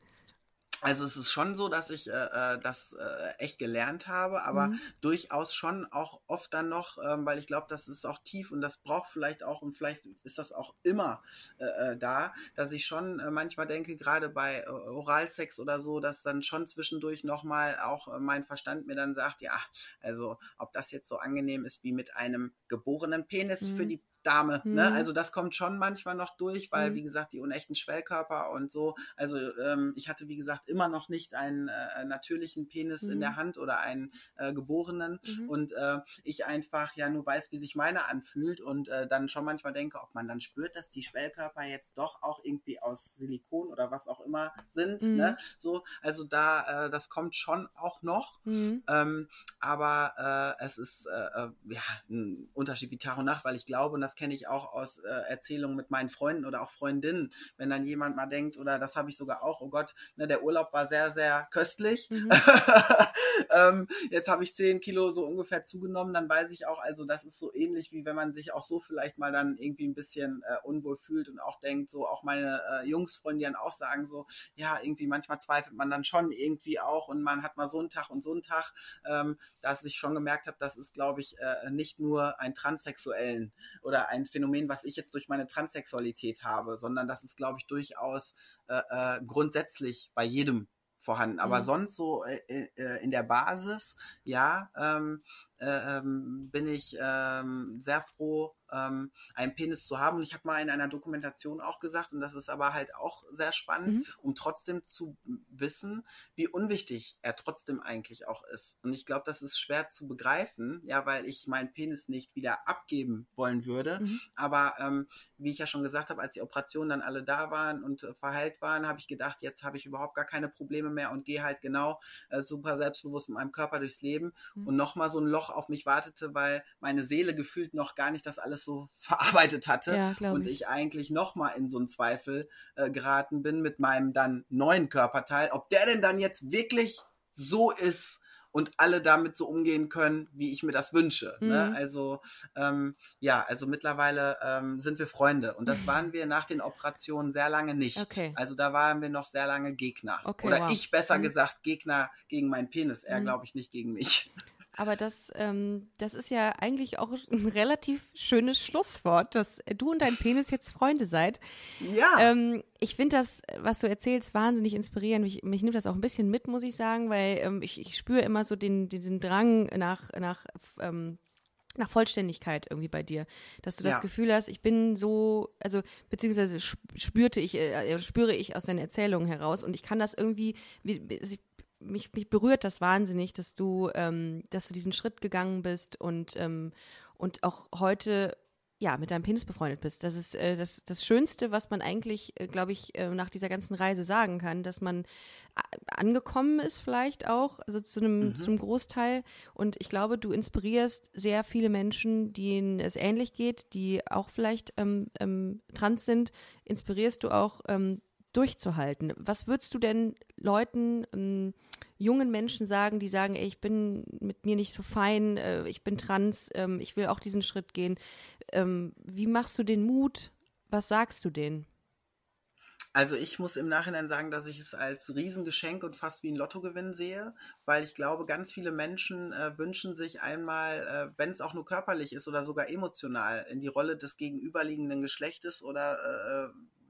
Also es ist schon so, dass ich äh, äh, das äh, echt gelernt habe, aber mhm. durchaus schon auch oft dann noch, ähm, weil ich glaube, das ist auch tief und das braucht vielleicht auch und vielleicht ist das auch immer äh, äh da, dass ich schon äh, manchmal denke, gerade bei äh, Oralsex oder so, dass dann schon zwischendurch nochmal auch äh, mein Verstand mir dann sagt, ja, also ob das jetzt so angenehm ist wie mit einem geborenen Penis mhm. für die Dame. Mhm. Ne? Also das kommt schon manchmal noch durch, weil, mhm. wie gesagt, die unechten Schwellkörper und so. Also ähm, ich hatte, wie gesagt, immer noch nicht einen äh, natürlichen Penis mhm. in der mhm. Hand oder einen äh, geborenen. Mhm. Und äh, ich einfach ja nur weiß, wie sich meine anfühlt und äh, dann schon manchmal denke, ob man dann spürt, dass die Schwellkörper jetzt doch auch irgendwie aus Silikon oder was auch immer sind. Ne? Mhm. So, also da, äh, das kommt schon auch noch. Ähm, aber äh, es ist äh, äh, ja ein Unterschied wie Tag und Nacht, weil ich glaube, und das kenne ich auch aus äh, Erzählungen mit meinen Freunden oder auch Freundinnen, wenn dann jemand mal denkt, oder das habe ich sogar auch, oh Gott, ne, der Urlaub war sehr, sehr köstlich. Mhm. ähm, jetzt habe ich zehn Kilo so ungefähr zugenommen, dann weiß ich auch, also das ist so ähnlich, wie wenn man sich auch so vielleicht mal dann irgendwie ein bisschen äh, unwohl fühlt und auch denkt, so auch meine äh, Jungsfreunde dann auch sagen so, ja, irgendwie manchmal zweifelt man dann schon irgendwie auch und man hat mal so einen Tag und so einen Tag, ähm, dass ich schon gemerkt habe, das ist, glaube ich, äh, nicht nur ein Transsexuellen oder oder ein Phänomen, was ich jetzt durch meine Transsexualität habe, sondern das ist, glaube ich, durchaus äh, äh, grundsätzlich bei jedem vorhanden. Aber mhm. sonst so äh, äh, in der Basis, ja, ähm, äh, ähm, bin ich ähm, sehr froh, ähm, einen Penis zu haben. Und ich habe mal in einer Dokumentation auch gesagt, und das ist aber halt auch sehr spannend, mhm. um trotzdem zu wissen, wie unwichtig er trotzdem eigentlich auch ist. Und ich glaube, das ist schwer zu begreifen, ja, weil ich meinen Penis nicht wieder abgeben wollen würde. Mhm. Aber ähm, wie ich ja schon gesagt habe, als die Operationen dann alle da waren und äh, verheilt waren, habe ich gedacht, jetzt habe ich überhaupt gar keine Probleme mehr und gehe halt genau äh, super selbstbewusst mit meinem Körper durchs Leben. Mhm. Und nochmal so ein Loch auf mich wartete, weil meine Seele gefühlt noch gar nicht das alles so verarbeitet hatte ja, und ich. ich eigentlich nochmal in so einen Zweifel äh, geraten bin mit meinem dann neuen Körperteil, ob der denn dann jetzt wirklich so ist, und alle damit so umgehen können, wie ich mir das wünsche. Ne? Mhm. Ne? Also ähm, ja, also mittlerweile ähm, sind wir Freunde und das waren wir nach den Operationen sehr lange nicht. Okay. Also da waren wir noch sehr lange Gegner. Okay, Oder wow. ich besser mhm. gesagt Gegner gegen meinen Penis, er mhm. glaube ich nicht gegen mich. Aber das, ähm, das ist ja eigentlich auch ein relativ schönes Schlusswort, dass du und dein Penis jetzt Freunde seid. Ja. Ähm, ich finde das, was du erzählst, wahnsinnig inspirierend. Mich, mich nimmt das auch ein bisschen mit, muss ich sagen, weil ähm, ich, ich spüre immer so den, diesen Drang nach, nach ähm, nach Vollständigkeit irgendwie bei dir, dass du das ja. Gefühl hast, ich bin so, also beziehungsweise spürte ich, äh, spüre ich aus deinen Erzählungen heraus und ich kann das irgendwie, wie, ich mich, mich berührt das wahnsinnig, dass du, ähm, dass du diesen Schritt gegangen bist und, ähm, und auch heute ja, mit deinem Penis befreundet bist. Das ist äh, das, das Schönste, was man eigentlich, äh, glaube ich, äh, nach dieser ganzen Reise sagen kann, dass man angekommen ist vielleicht auch, also zu einem, mhm. Großteil. Und ich glaube, du inspirierst sehr viele Menschen, denen es ähnlich geht, die auch vielleicht ähm, ähm, trans sind, inspirierst du auch ähm, durchzuhalten. Was würdest du denn Leuten, ähm, jungen Menschen sagen, die sagen, ey, ich bin mit mir nicht so fein, äh, ich bin trans, ähm, ich will auch diesen Schritt gehen. Ähm, wie machst du den Mut? Was sagst du denen? Also ich muss im Nachhinein sagen, dass ich es als Riesengeschenk und fast wie ein Lottogewinn sehe, weil ich glaube, ganz viele Menschen äh, wünschen sich einmal, äh, wenn es auch nur körperlich ist oder sogar emotional, in die Rolle des gegenüberliegenden Geschlechtes oder äh,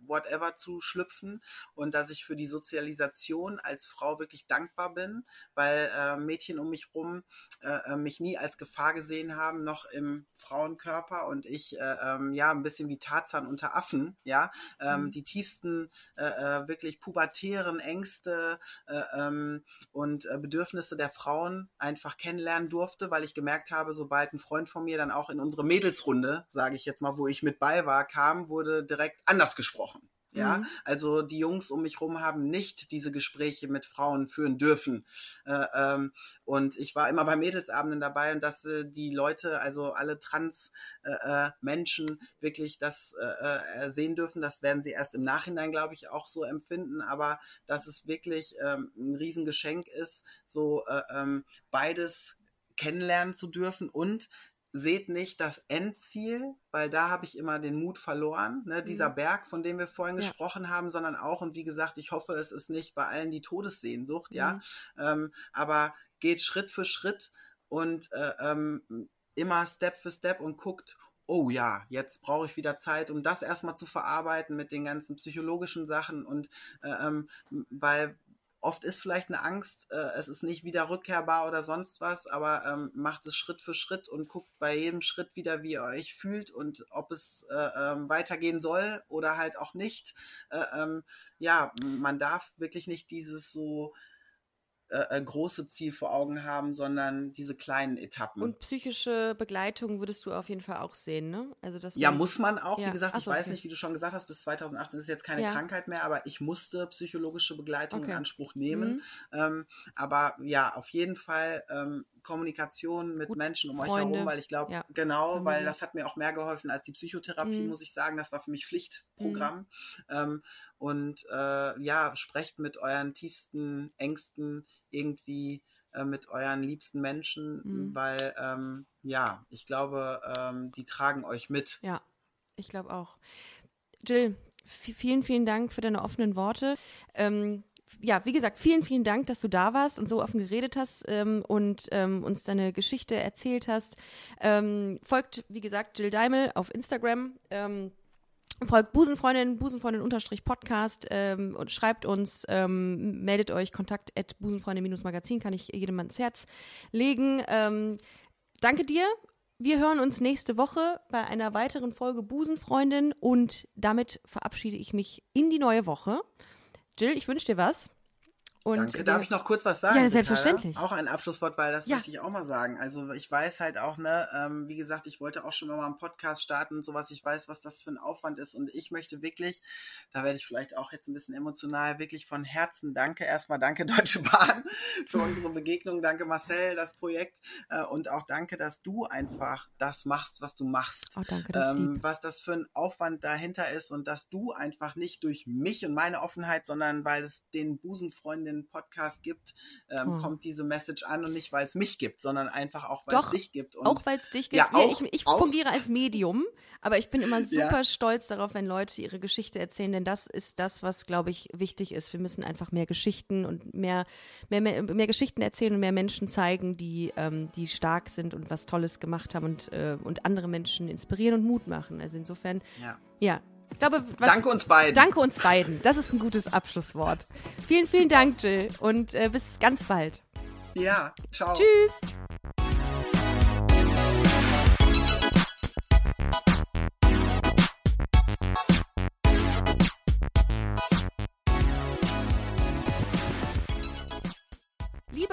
whatever zu schlüpfen und dass ich für die Sozialisation als Frau wirklich dankbar bin, weil äh, Mädchen um mich rum äh, äh, mich nie als Gefahr gesehen haben, noch im Frauenkörper und ich äh, ähm, ja ein bisschen wie Tarzan unter Affen, ja, ähm, mhm. die tiefsten äh, äh, wirklich pubertären Ängste äh, ähm, und äh, Bedürfnisse der Frauen einfach kennenlernen durfte, weil ich gemerkt habe, sobald ein Freund von mir dann auch in unsere Mädelsrunde, sage ich jetzt mal, wo ich mit bei war, kam, wurde direkt anders gesprochen. Ja, mhm. also die Jungs um mich rum haben nicht diese Gespräche mit Frauen führen dürfen. Äh, ähm, und ich war immer bei Mädelsabenden dabei und dass äh, die Leute, also alle Trans-Menschen, äh, äh wirklich das äh, äh, sehen dürfen. Das werden sie erst im Nachhinein, glaube ich, auch so empfinden. Aber dass es wirklich ähm, ein Riesengeschenk ist, so ähm, beides kennenlernen zu dürfen und seht nicht das Endziel, weil da habe ich immer den Mut verloren, ne? dieser mhm. Berg, von dem wir vorhin ja. gesprochen haben, sondern auch, und wie gesagt, ich hoffe, es ist nicht bei allen die Todessehnsucht, mhm. ja, ähm, aber geht Schritt für Schritt und äh, ähm, immer Step für Step und guckt, oh ja, jetzt brauche ich wieder Zeit, um das erstmal zu verarbeiten mit den ganzen psychologischen Sachen und äh, ähm, weil Oft ist vielleicht eine Angst, äh, es ist nicht wieder rückkehrbar oder sonst was, aber ähm, macht es Schritt für Schritt und guckt bei jedem Schritt wieder, wie ihr euch fühlt und ob es äh, ähm, weitergehen soll oder halt auch nicht. Äh, ähm, ja, man darf wirklich nicht dieses so äh, äh, große Ziel vor Augen haben, sondern diese kleinen Etappen. Und psychische Begleitung würdest du auf jeden Fall auch sehen, ne? Also das ja, muss man auch. Ja. Wie gesagt, so, ich weiß okay. nicht, wie du schon gesagt hast, bis 2018 ist jetzt keine ja. Krankheit mehr, aber ich musste psychologische Begleitung okay. in Anspruch nehmen. Mhm. Ähm, aber ja, auf jeden Fall ähm, Kommunikation mit Gut, Menschen um Freunde. euch herum, weil ich glaube, ja. genau, weil das hat mir auch mehr geholfen als die Psychotherapie, mhm. muss ich sagen. Das war für mich Pflichtprogramm. Mhm. Ähm, und äh, ja, sprecht mit euren tiefsten Ängsten irgendwie äh, mit euren liebsten Menschen, mhm. weil ähm, ja, ich glaube, ähm, die tragen euch mit. Ja, ich glaube auch. Jill, vielen, vielen Dank für deine offenen Worte. Ähm, ja, wie gesagt, vielen, vielen Dank, dass du da warst und so offen geredet hast ähm, und ähm, uns deine Geschichte erzählt hast. Ähm, folgt, wie gesagt, Jill Daimel auf Instagram. Ähm, Folgt Busenfreundin, Busenfreundin-Podcast ähm, und schreibt uns, ähm, meldet euch, kontakt at busenfreundin-magazin, kann ich jedem ans Herz legen. Ähm, danke dir. Wir hören uns nächste Woche bei einer weiteren Folge Busenfreundin und damit verabschiede ich mich in die neue Woche. Jill, ich wünsche dir was. Und Danke. Darf ich noch kurz was sagen? Ja, selbstverständlich. Auch ein Abschlusswort, weil das ja. möchte ich auch mal sagen. Also ich weiß halt auch, ne, ähm, wie gesagt, ich wollte auch schon mal einen Podcast starten und sowas. Ich weiß, was das für ein Aufwand ist und ich möchte wirklich, da werde ich vielleicht auch jetzt ein bisschen emotional, wirklich von Herzen danke. Erstmal danke Deutsche Bahn für unsere Begegnung. Danke Marcel, das Projekt äh, und auch danke, dass du einfach das machst, was du machst. Oh, danke, das ähm, was das für ein Aufwand dahinter ist und dass du einfach nicht durch mich und meine Offenheit, sondern weil es den Busenfreunden den Podcast gibt, ähm, oh. kommt diese Message an und nicht, weil es mich gibt, sondern einfach auch, weil es dich gibt. Und auch weil es dich gibt. Ja, auch, ich, ich auch. fungiere als Medium, aber ich bin immer super ja. stolz darauf, wenn Leute ihre Geschichte erzählen, denn das ist das, was, glaube ich, wichtig ist. Wir müssen einfach mehr Geschichten und mehr, mehr, mehr, mehr Geschichten erzählen und mehr Menschen zeigen, die, ähm, die stark sind und was Tolles gemacht haben und, äh, und andere Menschen inspirieren und Mut machen. Also insofern, ja ich glaube, was, danke uns beiden. Danke uns beiden. Das ist ein gutes Abschlusswort. Vielen, vielen. Dank, Jill. Und äh, bis ganz bald. Ja, ciao. Tschüss.